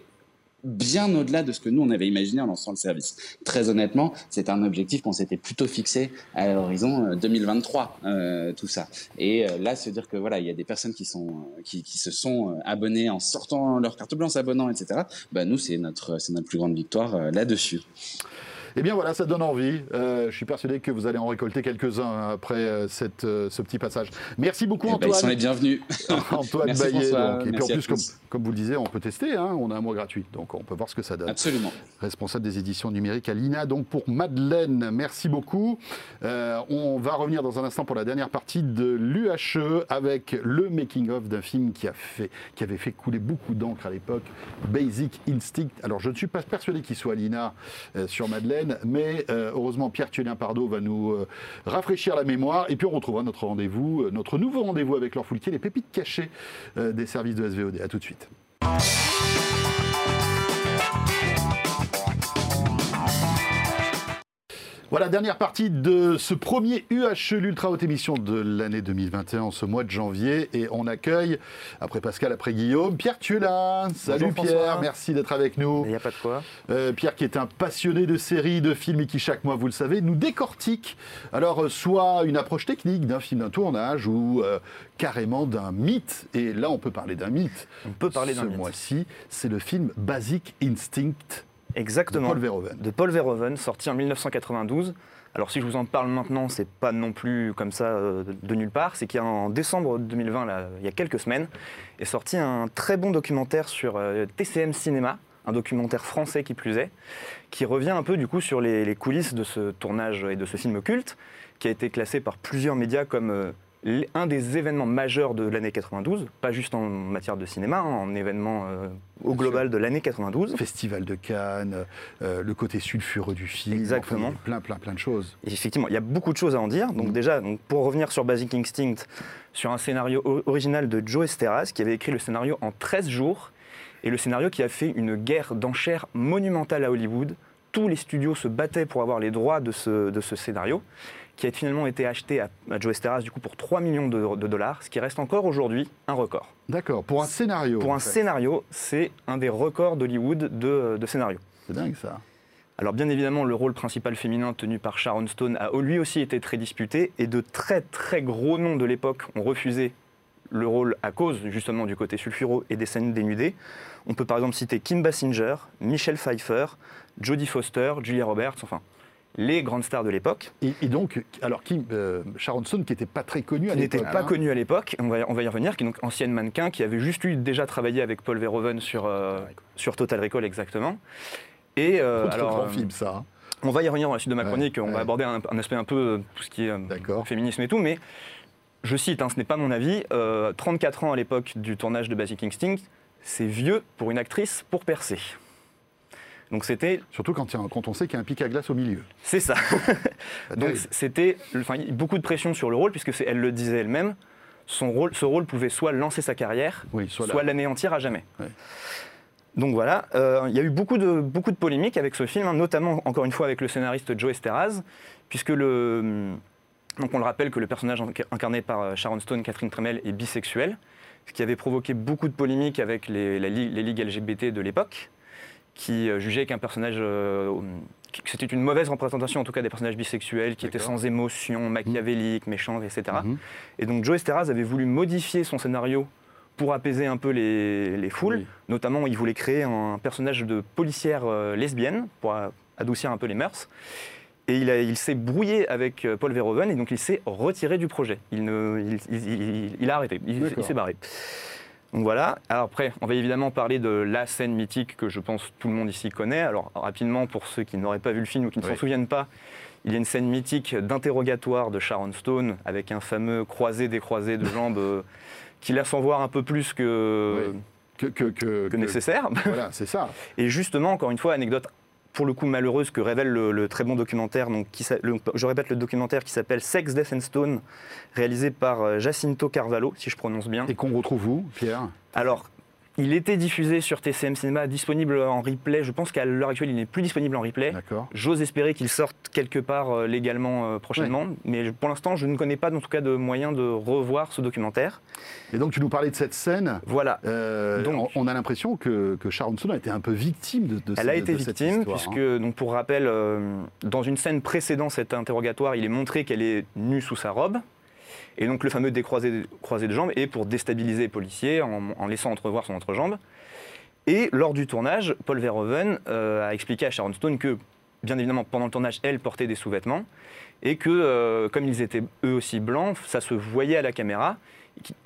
bien au-delà de ce que nous, on avait imaginé en lançant le service. Très honnêtement, c'est un objectif qu'on s'était plutôt fixé à l'horizon 2023, euh, euh, tout ça. Et euh, là, se dire que voilà, il y a des personnes qui, sont, qui, qui se sont abonnées en sortant leur carte blanche, s'abonnant, etc., bah, nous, c'est notre, c'est notre plus grande victoire là-dessus. Eh bien voilà, ça donne envie. Euh, je suis persuadé que vous allez en récolter quelques-uns après euh, cette, euh, ce petit passage. Merci beaucoup eh ben, Antoine. ils sont les bienvenus. Antoine Baillet. Donc. Et puis en plus, comme, comme, vous le disiez, on peut tester. Hein, on a un mois gratuit, donc on peut voir ce que ça donne. Absolument. Responsable des éditions numériques à l'INA. Donc pour Madeleine, merci beaucoup. on va revenir dans un instant pour la dernière partie de l'UHE avec le making-of d'un film qui, a fait, qui avait fait couler beaucoup d'encre à l'époque, Basic Instinct. Alors je ne suis pas persuadé qu'il soit à l'INA sur Madeleine mais euh, heureusement Pierre Thulien Pardo va nous euh, rafraîchir la mémoire et puis on retrouvera notre rendez-vous, euh, notre nouveau rendez-vous avec Laure Foulquier, les pépites cachées des services de SVOD. A tout de suite. Voilà, dernière partie de ce premier UHE, l'Ultra Haute Émission de l'année 2021, ce mois de janvier. Et on accueille, après Pascal, après Guillaume, Pierre, tu es là. Salut Bonjour, Pierre, François. merci d'être avec nous. Il n'y a pas de quoi. Euh, Pierre qui est un passionné de séries, de films et qui chaque mois, vous le savez, nous décortique. Alors, euh, soit une approche technique d'un film, d'un tournage ou euh, carrément d'un mythe. Et là, on peut parler d'un mythe. On peut parler d'un Ce mythe. mois-ci, c'est le film Basic Instinct de Exactement. Paul Verhoeven. De Paul Verhoeven, sorti en 1992. Alors si je vous en parle maintenant, c'est pas non plus comme ça euh, de, de nulle part. C'est qu'en décembre 2020, là, il y a quelques semaines, est sorti un très bon documentaire sur euh, TCM Cinéma, un documentaire français qui plus est, qui revient un peu du coup sur les, les coulisses de ce tournage et de ce film culte, qui a été classé par plusieurs médias comme euh, un des événements majeurs de l'année 92, pas juste en matière de cinéma, hein, en événement euh, au global de l'année 92. Festival de Cannes, euh, le côté sulfureux du film. Exactement. enfin, plein, plein, plein de choses. Et effectivement, il y a beaucoup de choses à en dire. Donc Mhm. déjà, donc pour revenir sur Basic Instinct, sur un scénario original de Joe Esteras, qui avait écrit le scénario en 13 jours, et le scénario qui a fait une guerre d'enchères monumentale à Hollywood. Tous les studios se battaient pour avoir les droits de ce, de ce scénario, qui a finalement été acheté à, à Joe Esteras du coup pour 3 millions de, de dollars, ce qui reste encore aujourd'hui un record. D'accord, pour un scénario. Pour un fait. scénario, c'est un des records d'Hollywood de, de scénario. C'est dingue ça. Alors bien évidemment, le rôle principal féminin tenu par Sharon Stone a lui aussi été très disputé et de très très gros noms de l'époque ont refusé le rôle à cause justement du côté sulfureux et des scènes dénudées. On peut par exemple citer Kim Basinger, Michelle Pfeiffer, Jodie Foster, Julia Roberts, enfin les grandes stars de l'époque. Et, et donc, alors Kim euh, Sharon Stone, qui n'était pas très connue à qui n'était l'époque. pas hein. connue à l'époque, on va, on va y revenir, qui est donc ancienne mannequin, qui avait juste eu déjà travaillé avec Paul Verhoeven sur, euh, sur Total Recall exactement. Et euh, Autre alors, grand film, ça. hein. On va y revenir dans la suite de ma Ouais, chronique, on ouais. va aborder un, un aspect un peu tout ce qui est féminisme et tout, mais je cite, hein, ce n'est pas mon avis, euh, 34 ans à l'époque du tournage de Basic Instinct, c'est vieux pour une actrice pour percer. Donc c'était, Surtout quand, un- on sait qu'il y a un pic à glace au milieu. c'est ça. Donc c'était, enfin, beaucoup de pression sur le rôle, puisque elle le disait elle-même, son rôle, ce rôle pouvait soit lancer sa carrière, oui, soit, l'anéantir à jamais. Ouais. Donc voilà, euh, il y a eu beaucoup de, beaucoup de polémiques avec ce film, hein, notamment encore une fois avec le scénariste Joe Esteras, puisque le, donc on le rappelle que le personnage inc- incarné par euh, Sharon Stone, Catherine Tremel, est bisexuel, ce qui avait provoqué beaucoup de polémiques avec les, la les ligues LGBT de l'époque, qui euh, jugeaient qu'un personnage, euh, que c'était une mauvaise représentation en tout cas des personnages bisexuels, qui étaient sans émotion, machiavéliques, méchants, etc. Mhm. Et donc Joe Esteras avait voulu modifier son scénario pour apaiser un peu les, les foules. Oui. Notamment, il voulait créer un personnage de policière euh, lesbienne pour adoucir un peu les mœurs. Et il, s'est brouillé avec euh, Paul Verhoeven et donc il s'est retiré du projet. Il, ne, il, a arrêté, il s'est barré. Donc voilà. Alors après, on va évidemment parler de la scène mythique que je pense tout le monde ici connaît. Alors rapidement, pour ceux qui n'auraient pas vu le film ou qui ne Oui. s'en souviennent pas, il y a une scène mythique d'interrogatoire de Sharon Stone avec un fameux croisé-décroisé de jambes euh, qui laisse en voir un peu plus que, Oui. Que, que, que, que que- nécessaire. Voilà, c'est ça. Et justement, encore une fois, anecdote pour le coup malheureuse que révèle le, le très bon documentaire, donc qui, s'a- le- je répète le documentaire qui s'appelle Sex, Death and Stone, réalisé par euh, Jacinto Carvalho, si je prononce bien. Et qu'on retrouve où, Pierre? Alors, il était diffusé sur TCM Cinéma, disponible en replay. Je pense qu'à l'heure actuelle, il n'est plus disponible en replay. J'ose espérer qu'il sorte quelque part euh, légalement euh, prochainement, mais pour l'instant, je ne connais pas en tout cas de moyen de revoir ce documentaire. Et donc, tu nous parlais de cette scène. Voilà. Euh, Donc- on on a l'impression que, que Sharon Stone a été un peu victime de, de Elle cette- a été victime, histoire, puisque, hein. donc pour rappel, dans une scène précédant cet interrogatoire, il est montré qu'elle est nue sous sa robe. Et donc le fameux décroisé croisé de jambes est pour déstabiliser les policiers en, laissant entrevoir son entrejambe. Et lors du tournage, Paul Verhoeven euh, a expliqué à Sharon Stone que, bien évidemment, pendant le tournage, elle portait des sous-vêtements et que, euh, comme ils étaient eux aussi blancs, ça se voyait à la caméra,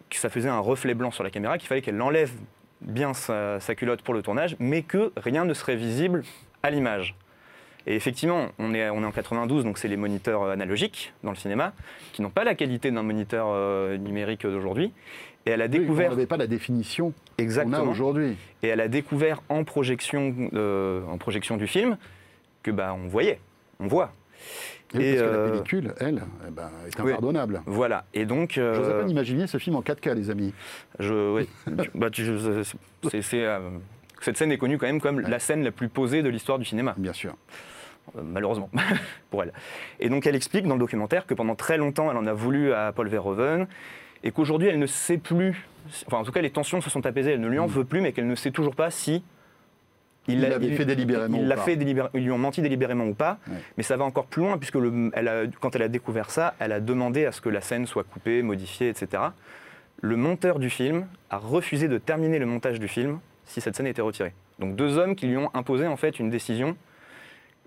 que ça faisait un reflet blanc sur la caméra, qu'il fallait qu'elle enlève bien sa culotte pour le tournage, mais que rien ne serait visible à l'image. Et effectivement, on est, on est en 92, donc c'est les moniteurs euh, analogiques dans le cinéma, qui n'ont pas la qualité d'un moniteur euh, numérique d'aujourd'hui. Et elle a Oui, découvert on n'avait pas la définition qu'on a exactement. aujourd'hui. Et elle a découvert en projection, euh, en projection du film que bah on voyait, on voit. Et oui, Et, parce que la pellicule, elle, eh ben, est oui. impardonnable. Voilà. Et donc, euh, pas imaginer ce film en 4K, les amis. je, tu- bah, c'est- euh, cette scène est connue quand même comme la scène la plus posée de l'histoire du cinéma. Bien sûr. Euh, malheureusement pour elle. Et donc elle explique dans le documentaire que pendant très longtemps, elle en a voulu à Paul Verhoeven et qu'aujourd'hui, elle ne sait plus, enfin en tout cas, les tensions se sont apaisées, elle ne lui en Mm. veut plus, mais qu'elle ne sait toujours pas si Il l'a- l'avait fait délibérément il l'a fait délibéré- ils lui ont menti délibérément ou pas, Ouais. mais ça va encore plus loin puisque le- elle a- quand elle a découvert ça, elle a demandé à ce que la scène soit coupée, modifiée, etc. Le monteur du film a refusé de terminer le montage du film si cette scène était retirée. Donc deux hommes qui lui ont imposé en fait une décision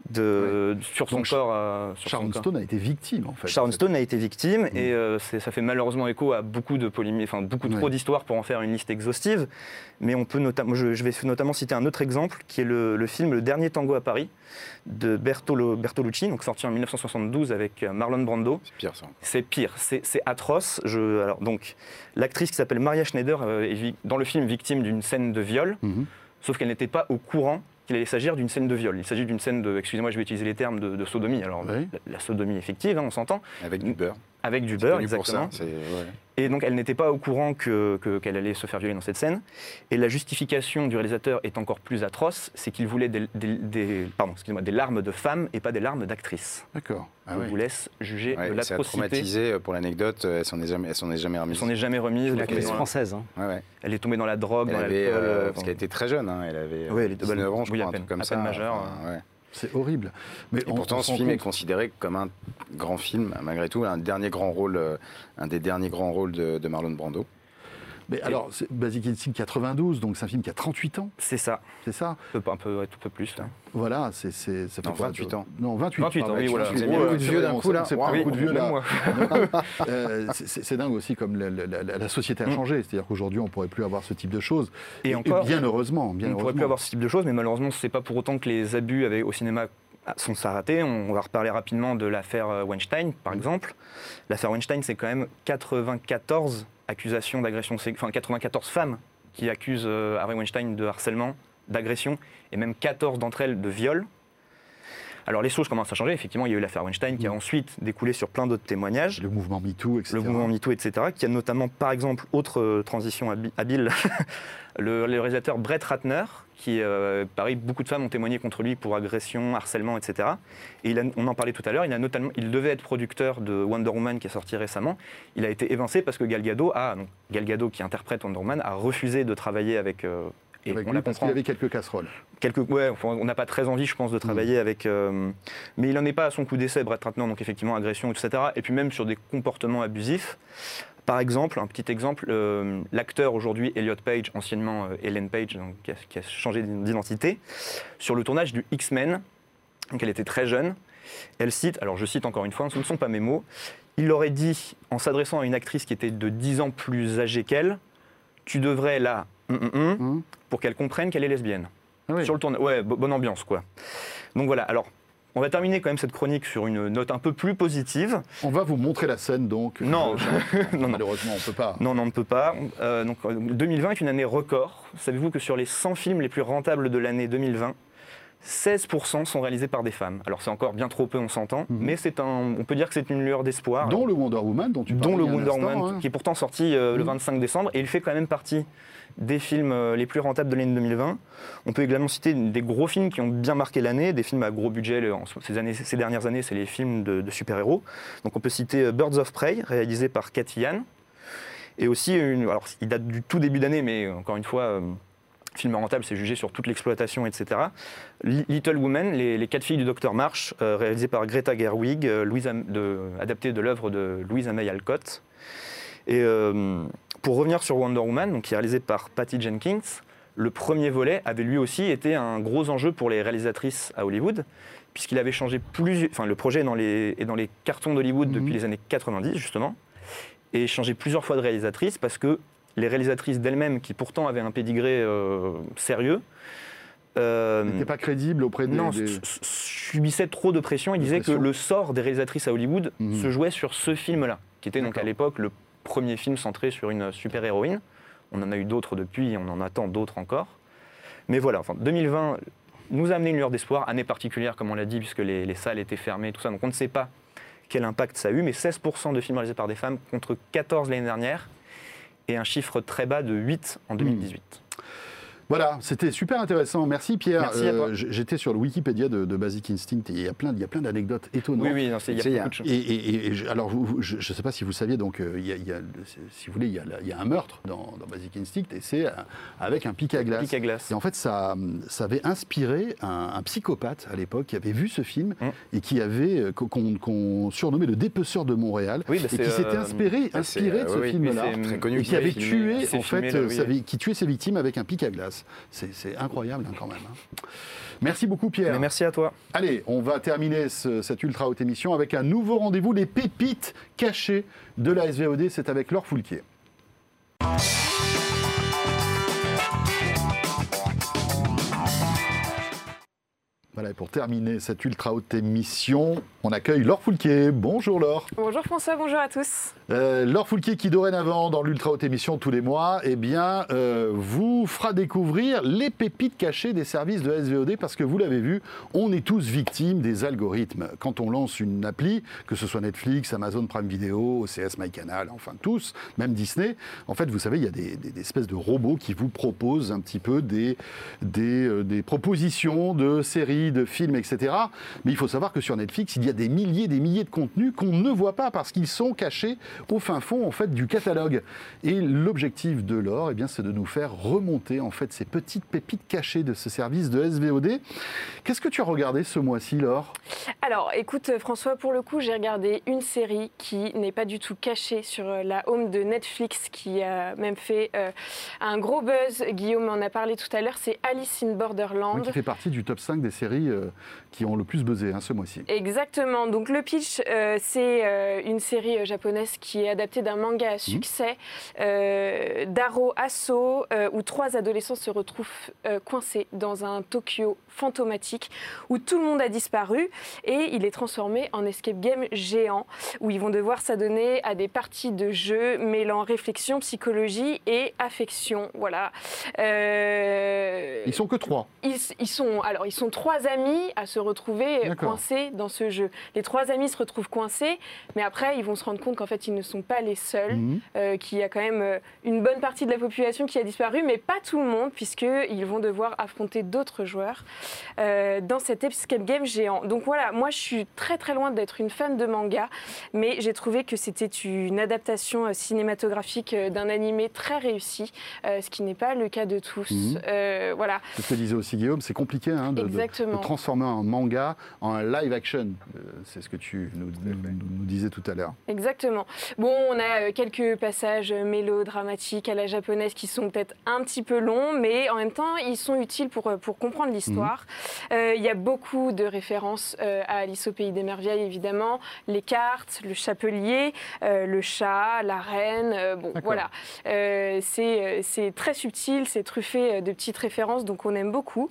de, sur son Donc, corps. euh, sur son Sharon corps. Stone a été victime, en fait. Sharon Stone a été victime Mm. et euh, ça fait malheureusement écho à beaucoup de polémiques, enfin beaucoup trop d'histoires pour en faire une liste exhaustive. Mais on peut notamment, je, je vais notamment citer un autre exemple qui est le, le film Le Dernier Tango à Paris de Bertolo- Bertolucci, donc sorti en 1972 avec euh, Marlon Brando. C'est pire ça. C'est pire, c'est atroce. Je, alors donc l'actrice qui s'appelle Maria Schneider est dans le film victime d'une scène de viol, Mhm. sauf qu'elle n'était pas au courant qu'il allait s'agir d'une scène de viol. Il s'agit d'une scène de, excusez-moi, je vais utiliser les termes de, de sodomie. Alors Oui. la, la sodomie effective, hein, on s'entend, Avec du beurre. avec du beurre, connu pour exactement. ça. ouais. Et donc elle n'était pas au courant que- que- qu'elle allait se faire violer dans cette scène. Et la justification du réalisateur est encore plus atroce, c'est qu'il voulait des, des- des- pardon, excusez-moi, des larmes de femme et pas des larmes d'actrice. D'accord. Ah Je ouais. vous laisse juger Ouais, de l'atrocité. traumatisé, euh, pour l'anecdote, euh, elle s'en est jamais, elle s'en est jamais Elle remise. s'en est jamais remise. Elle la, française. hein. Ouais, ouais. elle est tombée dans la drogue, Elle dans avait, euh, euh, parce qu'elle était très jeune, hein, elle avait Oui, elle était- 19 ans, je oui, à crois, un peine- truc comme à ça. peine majeure, enfin, ouais. C'est horrible. Mais Et on- pourtant, on ce film est considéré comme un grand film, malgré tout, un dernier grand rôle, euh, un des derniers grands rôles de, de Marlon Brando. Mais alors, c'est Basic Instinct 92, donc c'est un film qui a 38 ans, C'est ça, c'est ça un peu, un peu, ouais, peu plus. là. Voilà, c'est, c'est, ça fait Non, quoi, 28 de- ans. Non, 28. 28 ans, pardon, oui, voilà. ouais, beaucoup de c'est vieux d'un coup, là. on s'est pris Waouh. un coup de vieux, là. Euh, c'est, c'est- c'est dingue aussi comme la, la- la- la société a Mm. changé. C'est-à-dire qu'aujourd'hui, on ne pourrait plus avoir ce type de choses. Et encore, bien heureusement. Bien on ne pourrait plus avoir ce type de choses, mais malheureusement, c'est pas pour autant que les abus avec- au cinéma sont s'arrêter. On va reparler rapidement de l'affaire euh, Weinstein, par exemple. L'affaire Weinstein, c'est quand même 94 accusations d'agression enfin 94 femmes qui accusent euh, Harvey Weinstein de harcèlement, d'agression, et même 14 d'entre elles de viol. Alors les choses commencent à changer. Effectivement, il y a eu l'affaire Weinstein qui a Mm. ensuite découlé sur plein d'autres témoignages Le mouvement MeToo, etc. le mouvement MeToo, etc., qui a notamment, par exemple, autre euh, transition habi- habile, le, le réalisateur Brett Ratner, qui, euh, pareil, beaucoup de femmes ont témoigné contre lui pour agression, harcèlement, etc. Et il a- on en parlait tout à l'heure, il, a notamment, il devait être producteur de Wonder Woman qui est sorti récemment. Il a été évincé parce que Gal Gadot, a, donc, Gal Gadot qui interprète Wonder Woman, a refusé de travailler avec... euh, et Avec on lui, la parce qu'il avait quelques casseroles. Quelques, ouais, enfin, on n'a pas très envie, je pense, de travailler avec. euh, mais il n'en est pas à son coup d'essai, Brett Ratner, donc effectivement, agression, etc. Et puis même sur des comportements abusifs. Par exemple, un petit exemple, euh, l'acteur aujourd'hui, Elliot Page, anciennement euh, Ellen Page, donc, qui, a, qui a changé d'identité, sur le tournage du X-Men, donc elle était très jeune, elle cite, alors je cite encore une fois, ce ne sont pas mes mots, il aurait dit, en s'adressant à une actrice qui était de 10 ans plus âgée qu'elle, tu devrais là, hum, hum, Hum. pour qu'elle comprenne qu'elle est lesbienne. Ah oui. Sur le tournage, ouais, bo- bonne ambiance quoi. Donc voilà, alors on va terminer quand même cette chronique sur une note un peu plus positive. On va vous montrer la scène, donc. Non, Euh. Malheureusement, on ne peut pas. Non, non, on ne peut pas. Euh, donc, euh, 2020 est une année record. Savez-vous que sur les 100 films les plus rentables de l'année 2020, 16% sont réalisés par des femmes. Alors c'est encore bien trop peu, on s'entend, Mhm. mais c'est un, on peut dire que c'est une lueur d'espoir. Dont le Wonder Woman, dont tu dont parlais le Wonder Woman, hein. qui est pourtant sorti euh, le Mhm. 25 décembre, et il fait quand même partie des films euh, les plus rentables de l'année 2020. On peut également citer des gros films qui ont bien marqué l'année, des films à gros budget. ces, dernières années, c'est les films de, super-héros. Donc on peut citer euh, Birds of Prey, réalisé par Cathy Yan. Et aussi, une, alors il date du tout début d'année, mais euh, encore une fois, film rentable, c'est jugé sur toute l'exploitation, etc. Li- Little Women, les, quatre filles du docteur March, euh, réalisé par Greta Gerwig, euh, de- adapté de l'œuvre de Louise May Alcott. Et pour revenir sur Wonder Woman, donc, qui est réalisé par Patty Jenkins, le premier volet avait lui aussi été un gros enjeu pour les réalisatrices à Hollywood, puisqu'il avait changé plusieurs. Enfin, le projet est dans les, est dans les cartons d'Hollywood Mhm. depuis les années 90, justement, et changé plusieurs fois de réalisatrice parce que les réalisatrices d'elles-mêmes, qui pourtant avaient un pédigré euh, sérieux, euh, N'était pas crédible auprès des. non, des- s- s- subissait trop de pression. Disait pression. que le sort des réalisatrices à Hollywood Mhm. se jouait sur ce film-là, qui était donc à l'époque le premier film centré sur une super-héroïne. On en a eu d'autres depuis, et on en attend d'autres encore. Mais voilà, enfin, 2020 nous a amené une lueur d'espoir, année particulière, comme on l'a dit, puisque les, les salles étaient fermées, tout ça. Donc on ne sait pas quel impact ça a eu, mais 16% de films réalisés par des femmes contre 14 l'année dernière, et un chiffre très bas de 8 en 2018. Voilà, c'était super intéressant. Merci Pierre. Merci. Euh, J'étais sur le Wikipédia de, de Basic Instinct et il y a plein, il y a plein d'anecdotes étonnantes. Oui, oui, non, il y a beaucoup de choses. Et, et- et je- alors, vous- vous- je ne sais pas si vous saviez, donc, euh, il y a, il y a- si vous voulez, il y a, il un meurtre dans, dans Basic Instinct et c'est euh, avec un pic à glace. Pic à glace. Et en fait, ça, ça avait inspiré un, un psychopathe à l'époque qui avait vu ce film Mm. et qui avait qu'on surnommait le dépeceur de Montréal Oui, bah, et qui s'était euh, inspiré, de ce oui, film-là. Et qui avait tué, en fait, qui tuait ses victimes avec un pic à glace. C'est c'est incroyable hein, quand même. hein. Merci beaucoup Pierre. Mais merci à toi. Allez, on va terminer ce- cette ultra haute émission avec un nouveau rendez-vous, les pépites cachées de la SVOD. C'est avec Laure Foulquier. Voilà, et pour terminer cette ultra haute émission, on accueille Laure Foulquier. Bonjour Laure. Bonjour François, bonjour à tous. Euh, Laure Foulquier qui dorénavant dans l'Ultra Haute Émission tous les mois, eh bien, euh, vous fera découvrir les pépites cachées des services de SVOD parce que vous l'avez vu, on est tous victimes des algorithmes. Quand on lance une appli, que ce soit Netflix, Amazon Prime Video, OCS MyCanal, enfin tous, même Disney, en fait, vous savez, il y a des, des- des espèces de robots qui vous proposent un petit peu des, des, euh, des propositions de séries, de films, etc. Mais il faut savoir que sur Netflix, il y a des milliers, des milliers de contenus qu'on ne voit pas parce qu'ils sont cachés au fin fond en fait du catalogue. Et l'objectif de l'or, eh bien, c'est de nous faire remonter en fait ces petites pépites cachées de ce service de SVOD. Qu'est-ce que tu as regardé ce mois-ci, Laure? Alors écoute François, pour le coup j'ai regardé une série qui n'est pas du tout cachée sur euh, la home de Netflix qui a même fait euh, un gros buzz. Guillaume en a parlé tout à l'heure, c'est Alice in Borderland. Qui fait partie du top 5 des séries euh, qui ont le plus buzzé hein, ce mois-ci. Exactement. Donc le pitch, euh, c'est euh, une série euh, japonaise qui est adaptée d'un manga à succès, euh, Daro Asso, euh, où trois adolescents se retrouvent euh, coincés dans un Tokyo fantomatique où tout le monde a disparu et il est transformé en escape game géant où ils vont devoir s'adonner à des parties de jeu mêlant réflexion, psychologie et affection. Voilà. Euh, Ils sont que trois. ils, ils sont, alors, ils sont trois amis à se retrouver coincés dans ce jeu. Les trois amis se retrouvent coincés, mais après, ils vont se rendre compte qu'en fait, ils ne sont pas les seuls, euh, qu'il y a quand même euh, une bonne partie de la population qui a disparu, mais pas tout le monde, puisqu'ils vont devoir affronter d'autres joueurs euh, dans cet escape game géant. Donc voilà, moi, je suis très très loin d'être une fan de manga, mais j'ai trouvé que c'était une adaptation cinématographique d'un animé très réussi, euh, ce qui n'est pas le cas de tous. Euh, voilà. C'est ce que disait aussi Guillaume, c'est compliqué hein, de, de transformer un manga en live action. Euh, c'est ce que tu nous, nous- nous disais tout à l'heure. Exactement. Bon, on a euh, quelques passages mélodramatiques à la japonaise qui sont peut-être un petit peu longs, mais en même temps, ils sont utiles pour, euh, pour comprendre l'histoire. Euh, Il y a beaucoup de références euh, à Alice au Pays des Merveilles, évidemment. Les cartes, le chapelier, euh, le chat, la reine. euh, bon, voilà. Euh, c'est c'est très subtil, c'est truffé de petites références, donc on aime beaucoup.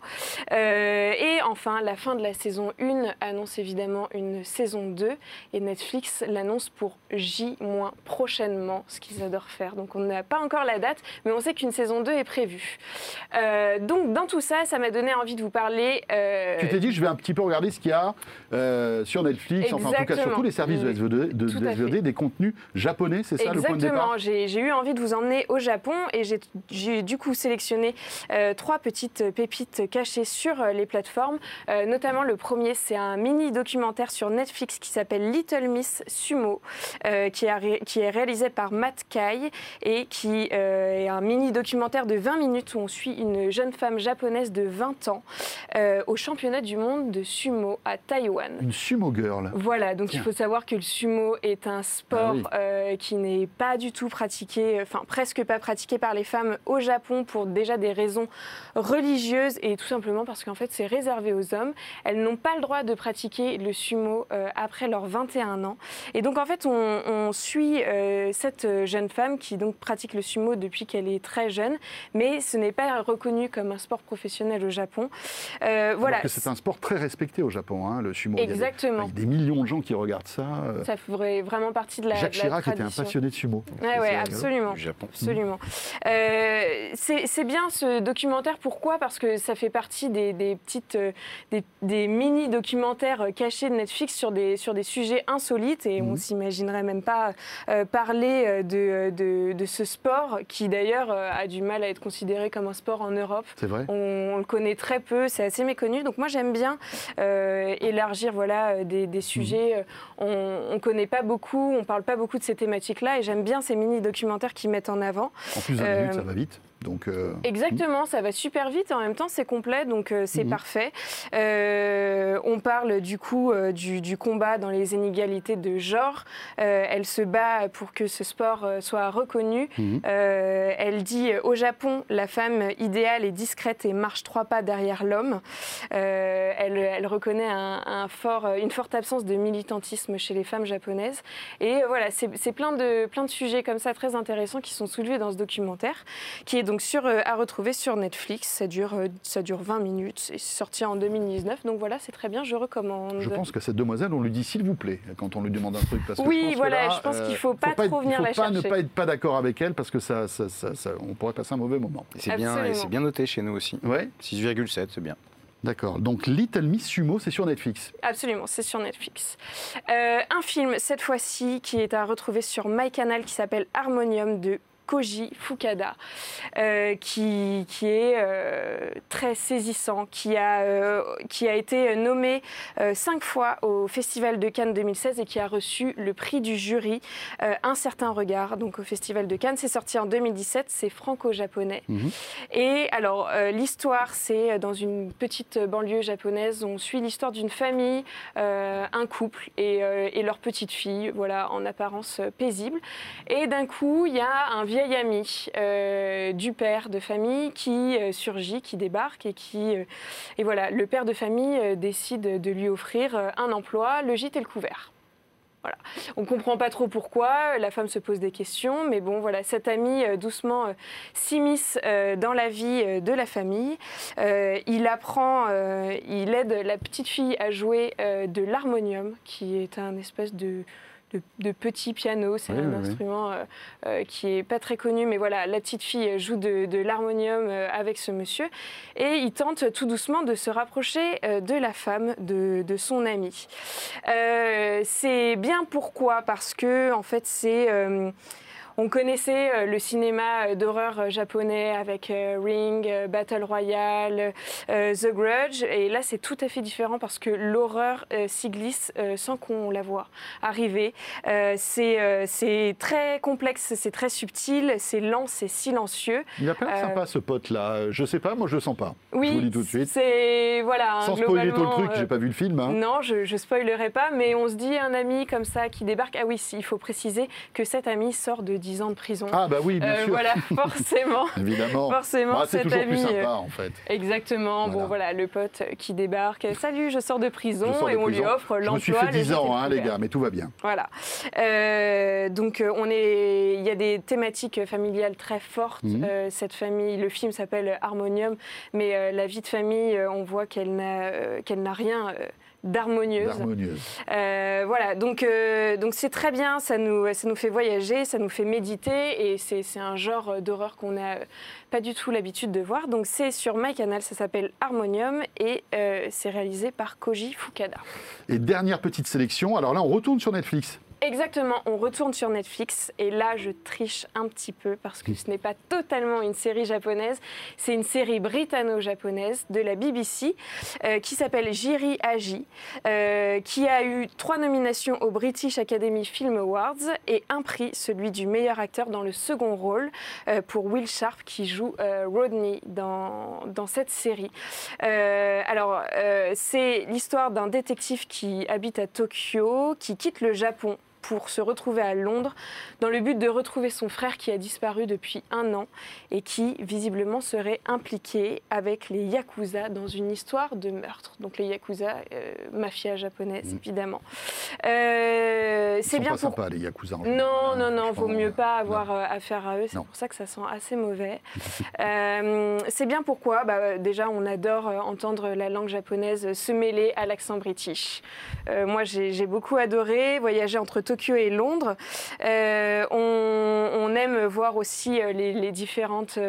Euh, et enfin, la fin de la saison 1 annonce évidemment une saison 2 et Netflix l'annonce pour J- prochainement, ce qu'ils adorent faire. Donc on n'a pas encore la date, mais on sait qu'une saison 2 est prévue. Euh, donc dans tout ça, ça m'a donné envie de vous parler. euh, Tu t'es dit, je vais un petit peu regarder ce qu'il y a euh, sur Netflix, enfin en tout cas sur tous les services de fait. des contenus japonais, c'est ça le point de départ Exactement, j'ai eu envie de vous emmener au Japon et j'ai- du coup sélectionné trois petites pépites cachées sur les plateformes. Euh, le premier, c'est un mini documentaire sur Netflix qui s'appelle Little Miss Sumo, euh, qui, a ré- qui est réalisé par Matt Kai et qui euh, est un mini documentaire de 20 minutes où on suit une jeune femme japonaise de 20 ans euh, au championnat du monde de sumo à Taïwan. Une sumo girl. Voilà, donc Tiens. il faut savoir que le sumo est un sport Ah oui. euh, qui n'est pas du tout pratiqué, enfin presque pas pratiqué par les femmes au Japon pour déjà des raisons religieuses et tout simplement parce qu'en fait c'est réservé aux hommes. Elles n'ont pas le droit de pratiquer le sumo euh, après leurs 21 ans. Et donc en fait on, on suit euh, cette jeune femme qui donc pratique le sumo depuis qu'elle est très jeune, mais ce n'est pas reconnu comme un sport professionnel au Japon. Euh, voilà. que c'est un sport très respecté au Japon, hein, le sumo. Il y a des- Exactement. Il y a des millions de gens qui regardent ça. euh, Ça ferait vraiment partie de la, Jacques de la Chirac était un passionné de sumo. C'est ouais, absolument. Du Japon. Absolument. Euh, c'est bien ce documentaire. Pourquoi? Parce que ça fait partie des, petites, euh, des, mini documentaires cachés de Netflix sur des sur des sujets insolites et on mhm. s'imaginerait même pas parler de, de, ce sport qui d'ailleurs a du mal à être considéré comme un sport en Europe. C'est vrai. On, le connaît très peu, c'est assez méconnu. Donc moi j'aime bien élargir voilà des, des sujets. Mhm. On, ne connaît pas beaucoup, on parle pas beaucoup de ces thématiques-là et j'aime bien ces mini documentaires qui mettent en avant. En plus d'un minute, ça va vite. Donc, euh, Exactement, ça va super vite. En même temps, c'est complet, donc euh, c'est mhm. parfait. Euh, on parle du coup du, combat dans les inégalités de genre. elle se bat pour que ce sport soit reconnu. Mhm. elle dit au Japon, la femme idéale est discrète et marche trois pas derrière l'homme. Elle, reconnaît un, fort, une forte absence de militantisme chez les femmes japonaises. Et voilà, c'est plein de, plein de sujets comme ça très intéressants qui sont soulevés dans ce documentaire, qui est donc sur, euh, à retrouver sur Netflix. Ça dure, euh, ça dure 20 minutes. C'est sorti en 2019. Donc voilà, c'est très bien. Je recommande. Je pense que cette demoiselle, on lui dit s'il vous plaît quand on lui demande un truc. Parce que oui, je voilà. je pense qu'il ne faut, pas, trop venir la chercher. ne pas être pas d'accord avec elle parce que ça, ça, on pourrait passer un mauvais moment. C'est bien, c'est bien noté chez nous aussi. Ouais. 6,7, c'est bien. D'accord. Donc Little Miss Sumo, c'est sur Netflix. Absolument, c'est sur Netflix. Euh, un film, cette fois-ci, qui est à retrouver sur MyCanal, qui s'appelle Harmonium de Koji Fukada, euh, qui, qui, est euh, très saisissant, qui a, euh, qui a été nommé cinq fois au Festival de Cannes 2016 et qui a reçu le prix du jury Un certain regard, donc au Festival de Cannes. C'est sorti en 2017, c'est franco-japonais. Mhm. Et alors, l'histoire, c'est dans une petite banlieue japonaise. On suit l'histoire d'une famille, un couple et, et, leur petite fille, voilà, en apparence paisible. Et d'un coup, il y a un vieil vieil ami euh, du père de famille qui euh, surgit, qui débarque et qui... Euh, et voilà, le père de famille décide de lui offrir un emploi, le gîte et le couvert. Voilà. On ne comprend pas trop pourquoi, la femme se pose des questions, mais bon, voilà, cet ami doucement s'immisce dans la vie de la famille. il apprend, il aide la petite fille à jouer de l'harmonium, qui est un espèce de de, petits pianos. C'est un instrument euh, euh, qui est pas très connu, mais voilà, la petite fille joue de, l'harmonium euh, avec ce monsieur et il tente tout doucement de se rapprocher de la femme de, de son ami. c'est bien pourquoi? Parce que en fait c'est on connaissait euh, le cinéma euh, d'horreur euh, japonais avec Ring, Battle Royale, The Grudge, et là c'est tout à fait différent parce que l'horreur s'y glisse sans qu'on la voit arriver. c'est très complexe, c'est très subtil, c'est lent, c'est silencieux. Il a pas l'air sympa ce pote-là. Je sais pas, moi je le sens pas. Oui, je vous dis tout de suite. C'est voilà. Sans spoiler tout le truc, j'ai pas vu le film. Hein. Non, je, je spoilerai pas, mais on se dit un ami comme ça qui débarque. Ah oui, il faut préciser que cet ami sort de 10 ans de prison. Ah bah oui, bien euh, sûr. Voilà, forcément. Évidemment. Forcément, bah, c'est toujours plus sympa euh, en fait. Exactement. Bon voilà, le pote qui débarque. Salut, je sors de prison et on lui offre l'emploi. Je me suis fait 10 ans, hein, les gars, mais tout va bien. Voilà. Euh, donc on est, il y a des thématiques familiales très fortes. Mhm. cette famille, le film s'appelle Harmonium, mais la vie de famille, on voit qu'elle n'a, qu'elle n'a rien d'harmonieuse. Euh, voilà, donc euh, donc c'est très bien, ça nous ça nous fait voyager, ça nous fait méditer et c'est un genre d'horreur qu'on n'a pas du tout l'habitude de voir. Donc c'est sur MyCanal, ça s'appelle Harmonium et euh, c'est réalisé par Koji Fukada. Et dernière petite sélection, alors là on retourne sur Netflix. Exactement, on retourne sur Netflix et là je triche un petit peu parce que ce n'est pas totalement une série japonaise, c'est une série britanno-japonaise de la BBC euh, qui s'appelle Jiri Aji, euh, qui a eu trois nominations au British Academy Film Awards et un prix, celui du meilleur acteur dans le second rôle euh, pour Will Sharp qui joue Rodney dans, dans cette série. alors c'est l'histoire d'un détective qui habite à Tokyo, qui quitte le Japon pour se retrouver à Londres dans le but de retrouver son frère qui a disparu depuis un an et qui visiblement serait impliqué avec les Yakuza dans une histoire de meurtre. Donc les Yakuza, euh, mafia japonaise mm. évidemment. Euh, c'est bien pas pour... les Yakuza. En non, non, non, vaut mieux pas avoir euh, affaire à eux. C'est pour ça que ça sent assez mauvais. c'est bien pourquoi bah, Déjà, on adore entendre la langue japonaise se mêler à l'accent british. moi, j'ai beaucoup adoré voyager entre Tokyo Tokyo et Londres. Euh, on, aime voir aussi les, différentes,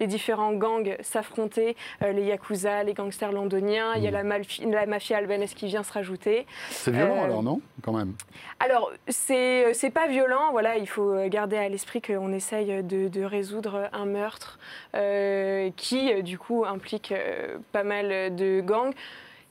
les différents gangs s'affronter, les yakuza, les gangsters londoniens. Il y a la, la, mafia albanaise qui vient se rajouter. C'est violent alors, non Quand même? Alors, c'est pas violent. Voilà, il faut garder à l'esprit qu'on essaye de, de, résoudre un meurtre qui, du coup, implique pas mal de gangs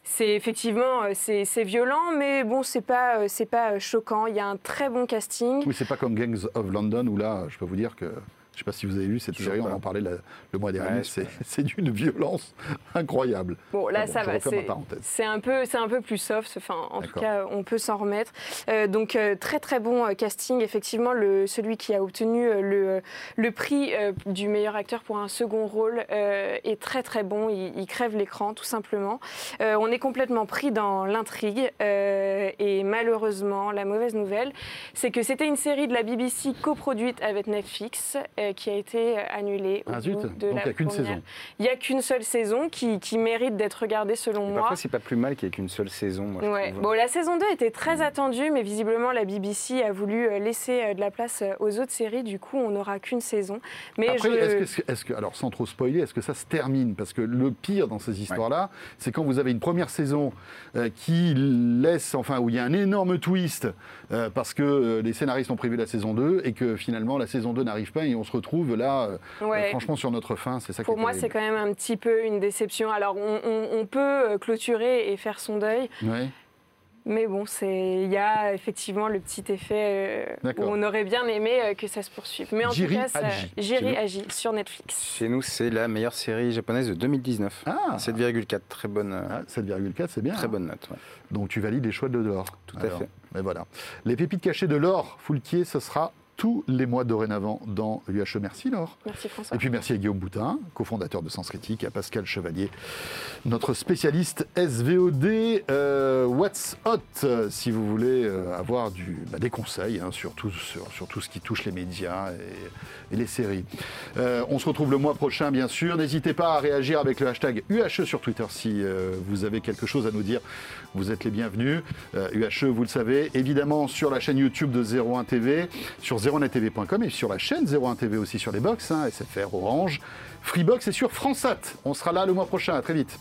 c'est effectivement euh, c'est violent, mais bon, c'est pas euh, c'est pas choquant. Il y a un très bon casting. Oui, c'est pas comme Gangs of London où là, je peux vous dire que je ne sais pas si vous avez vu cette série, on en parlait le mois dernier. c'est d'une violence incroyable. Bon, là, ça va. C'est un, peu, un peu plus soft. Enfin, en tout cas, on peut s'en remettre. Euh, donc, euh, très, très bon euh, casting. Effectivement, le, celui qui a obtenu le, le prix du meilleur acteur pour un second rôle est très, très bon. Il, crève l'écran, tout simplement. on est complètement pris dans l'intrigue. et malheureusement, la mauvaise nouvelle, c'est que c'était une série de la BBC coproduite avec Netflix. Euh, qui a été annulée. ah, zut. de Donc il n'y a qu'une saison. Il n'y a qu'une seule saison qui, qui mérite d'être regardée selon moi. Parfois, c'est pas plus mal qu'il n'y ait qu'une seule saison. bon, la saison 2 était très mm. attendue, mais visiblement, la BBC a voulu euh, laisser euh, de la place aux autres séries. Du coup, on n'aura qu'une saison. Mais Après, est-ce que, est que, alors sans trop spoiler, est-ce que ça se termine? Parce que le pire dans ces histoires-là, c'est quand vous avez une première saison qui laisse, enfin, où il y a un énorme twist parce que les scénaristes ont prévu la saison 2 et que finalement la saison 2 n'arrive pas et on se retrouve là, euh, franchement, sur notre fin. C'est ça Pour moi, c'est quand même un petit peu une déception. Alors, on, peut euh, clôturer et faire son deuil. Mais bon, il y a effectivement le petit effet euh, où on aurait bien aimé que ça se poursuive. Mais en tout cas, Jiri agit sur Netflix. Chez nous, c'est la meilleure série japonaise de 2019. Ah. 7,4, très bonne. 7,4, ah, c'est bien. Très bonne note. Donc tu valides les choix de l'or. Tout à fait. Mais voilà. Les pépites cachées de l'or, Foulquier, ce sera tous les mois dorénavant dans l'UHE. Merci Laure. Merci François. Et puis merci à Guillaume Boutin, cofondateur de Sens Critique, à Pascal Chevalier, notre spécialiste SVOD. Euh, what's Hot, si vous voulez euh, avoir du, bah, des conseils hein, sur, tout, sur, tout, ce qui touche les médias et, les séries. Euh, on se retrouve le mois prochain, bien sûr. N'hésitez pas à réagir avec le hashtag UHE sur Twitter si vous avez quelque chose à nous dire. Vous êtes les bienvenus. UHE, vous le savez, évidemment sur la chaîne YouTube de 01 TV, sur 01tv.com et sur la chaîne 01 TV aussi sur les box, hein, SFR, Orange, Freebox et sur Fransat. On sera là le mois prochain. À très vite.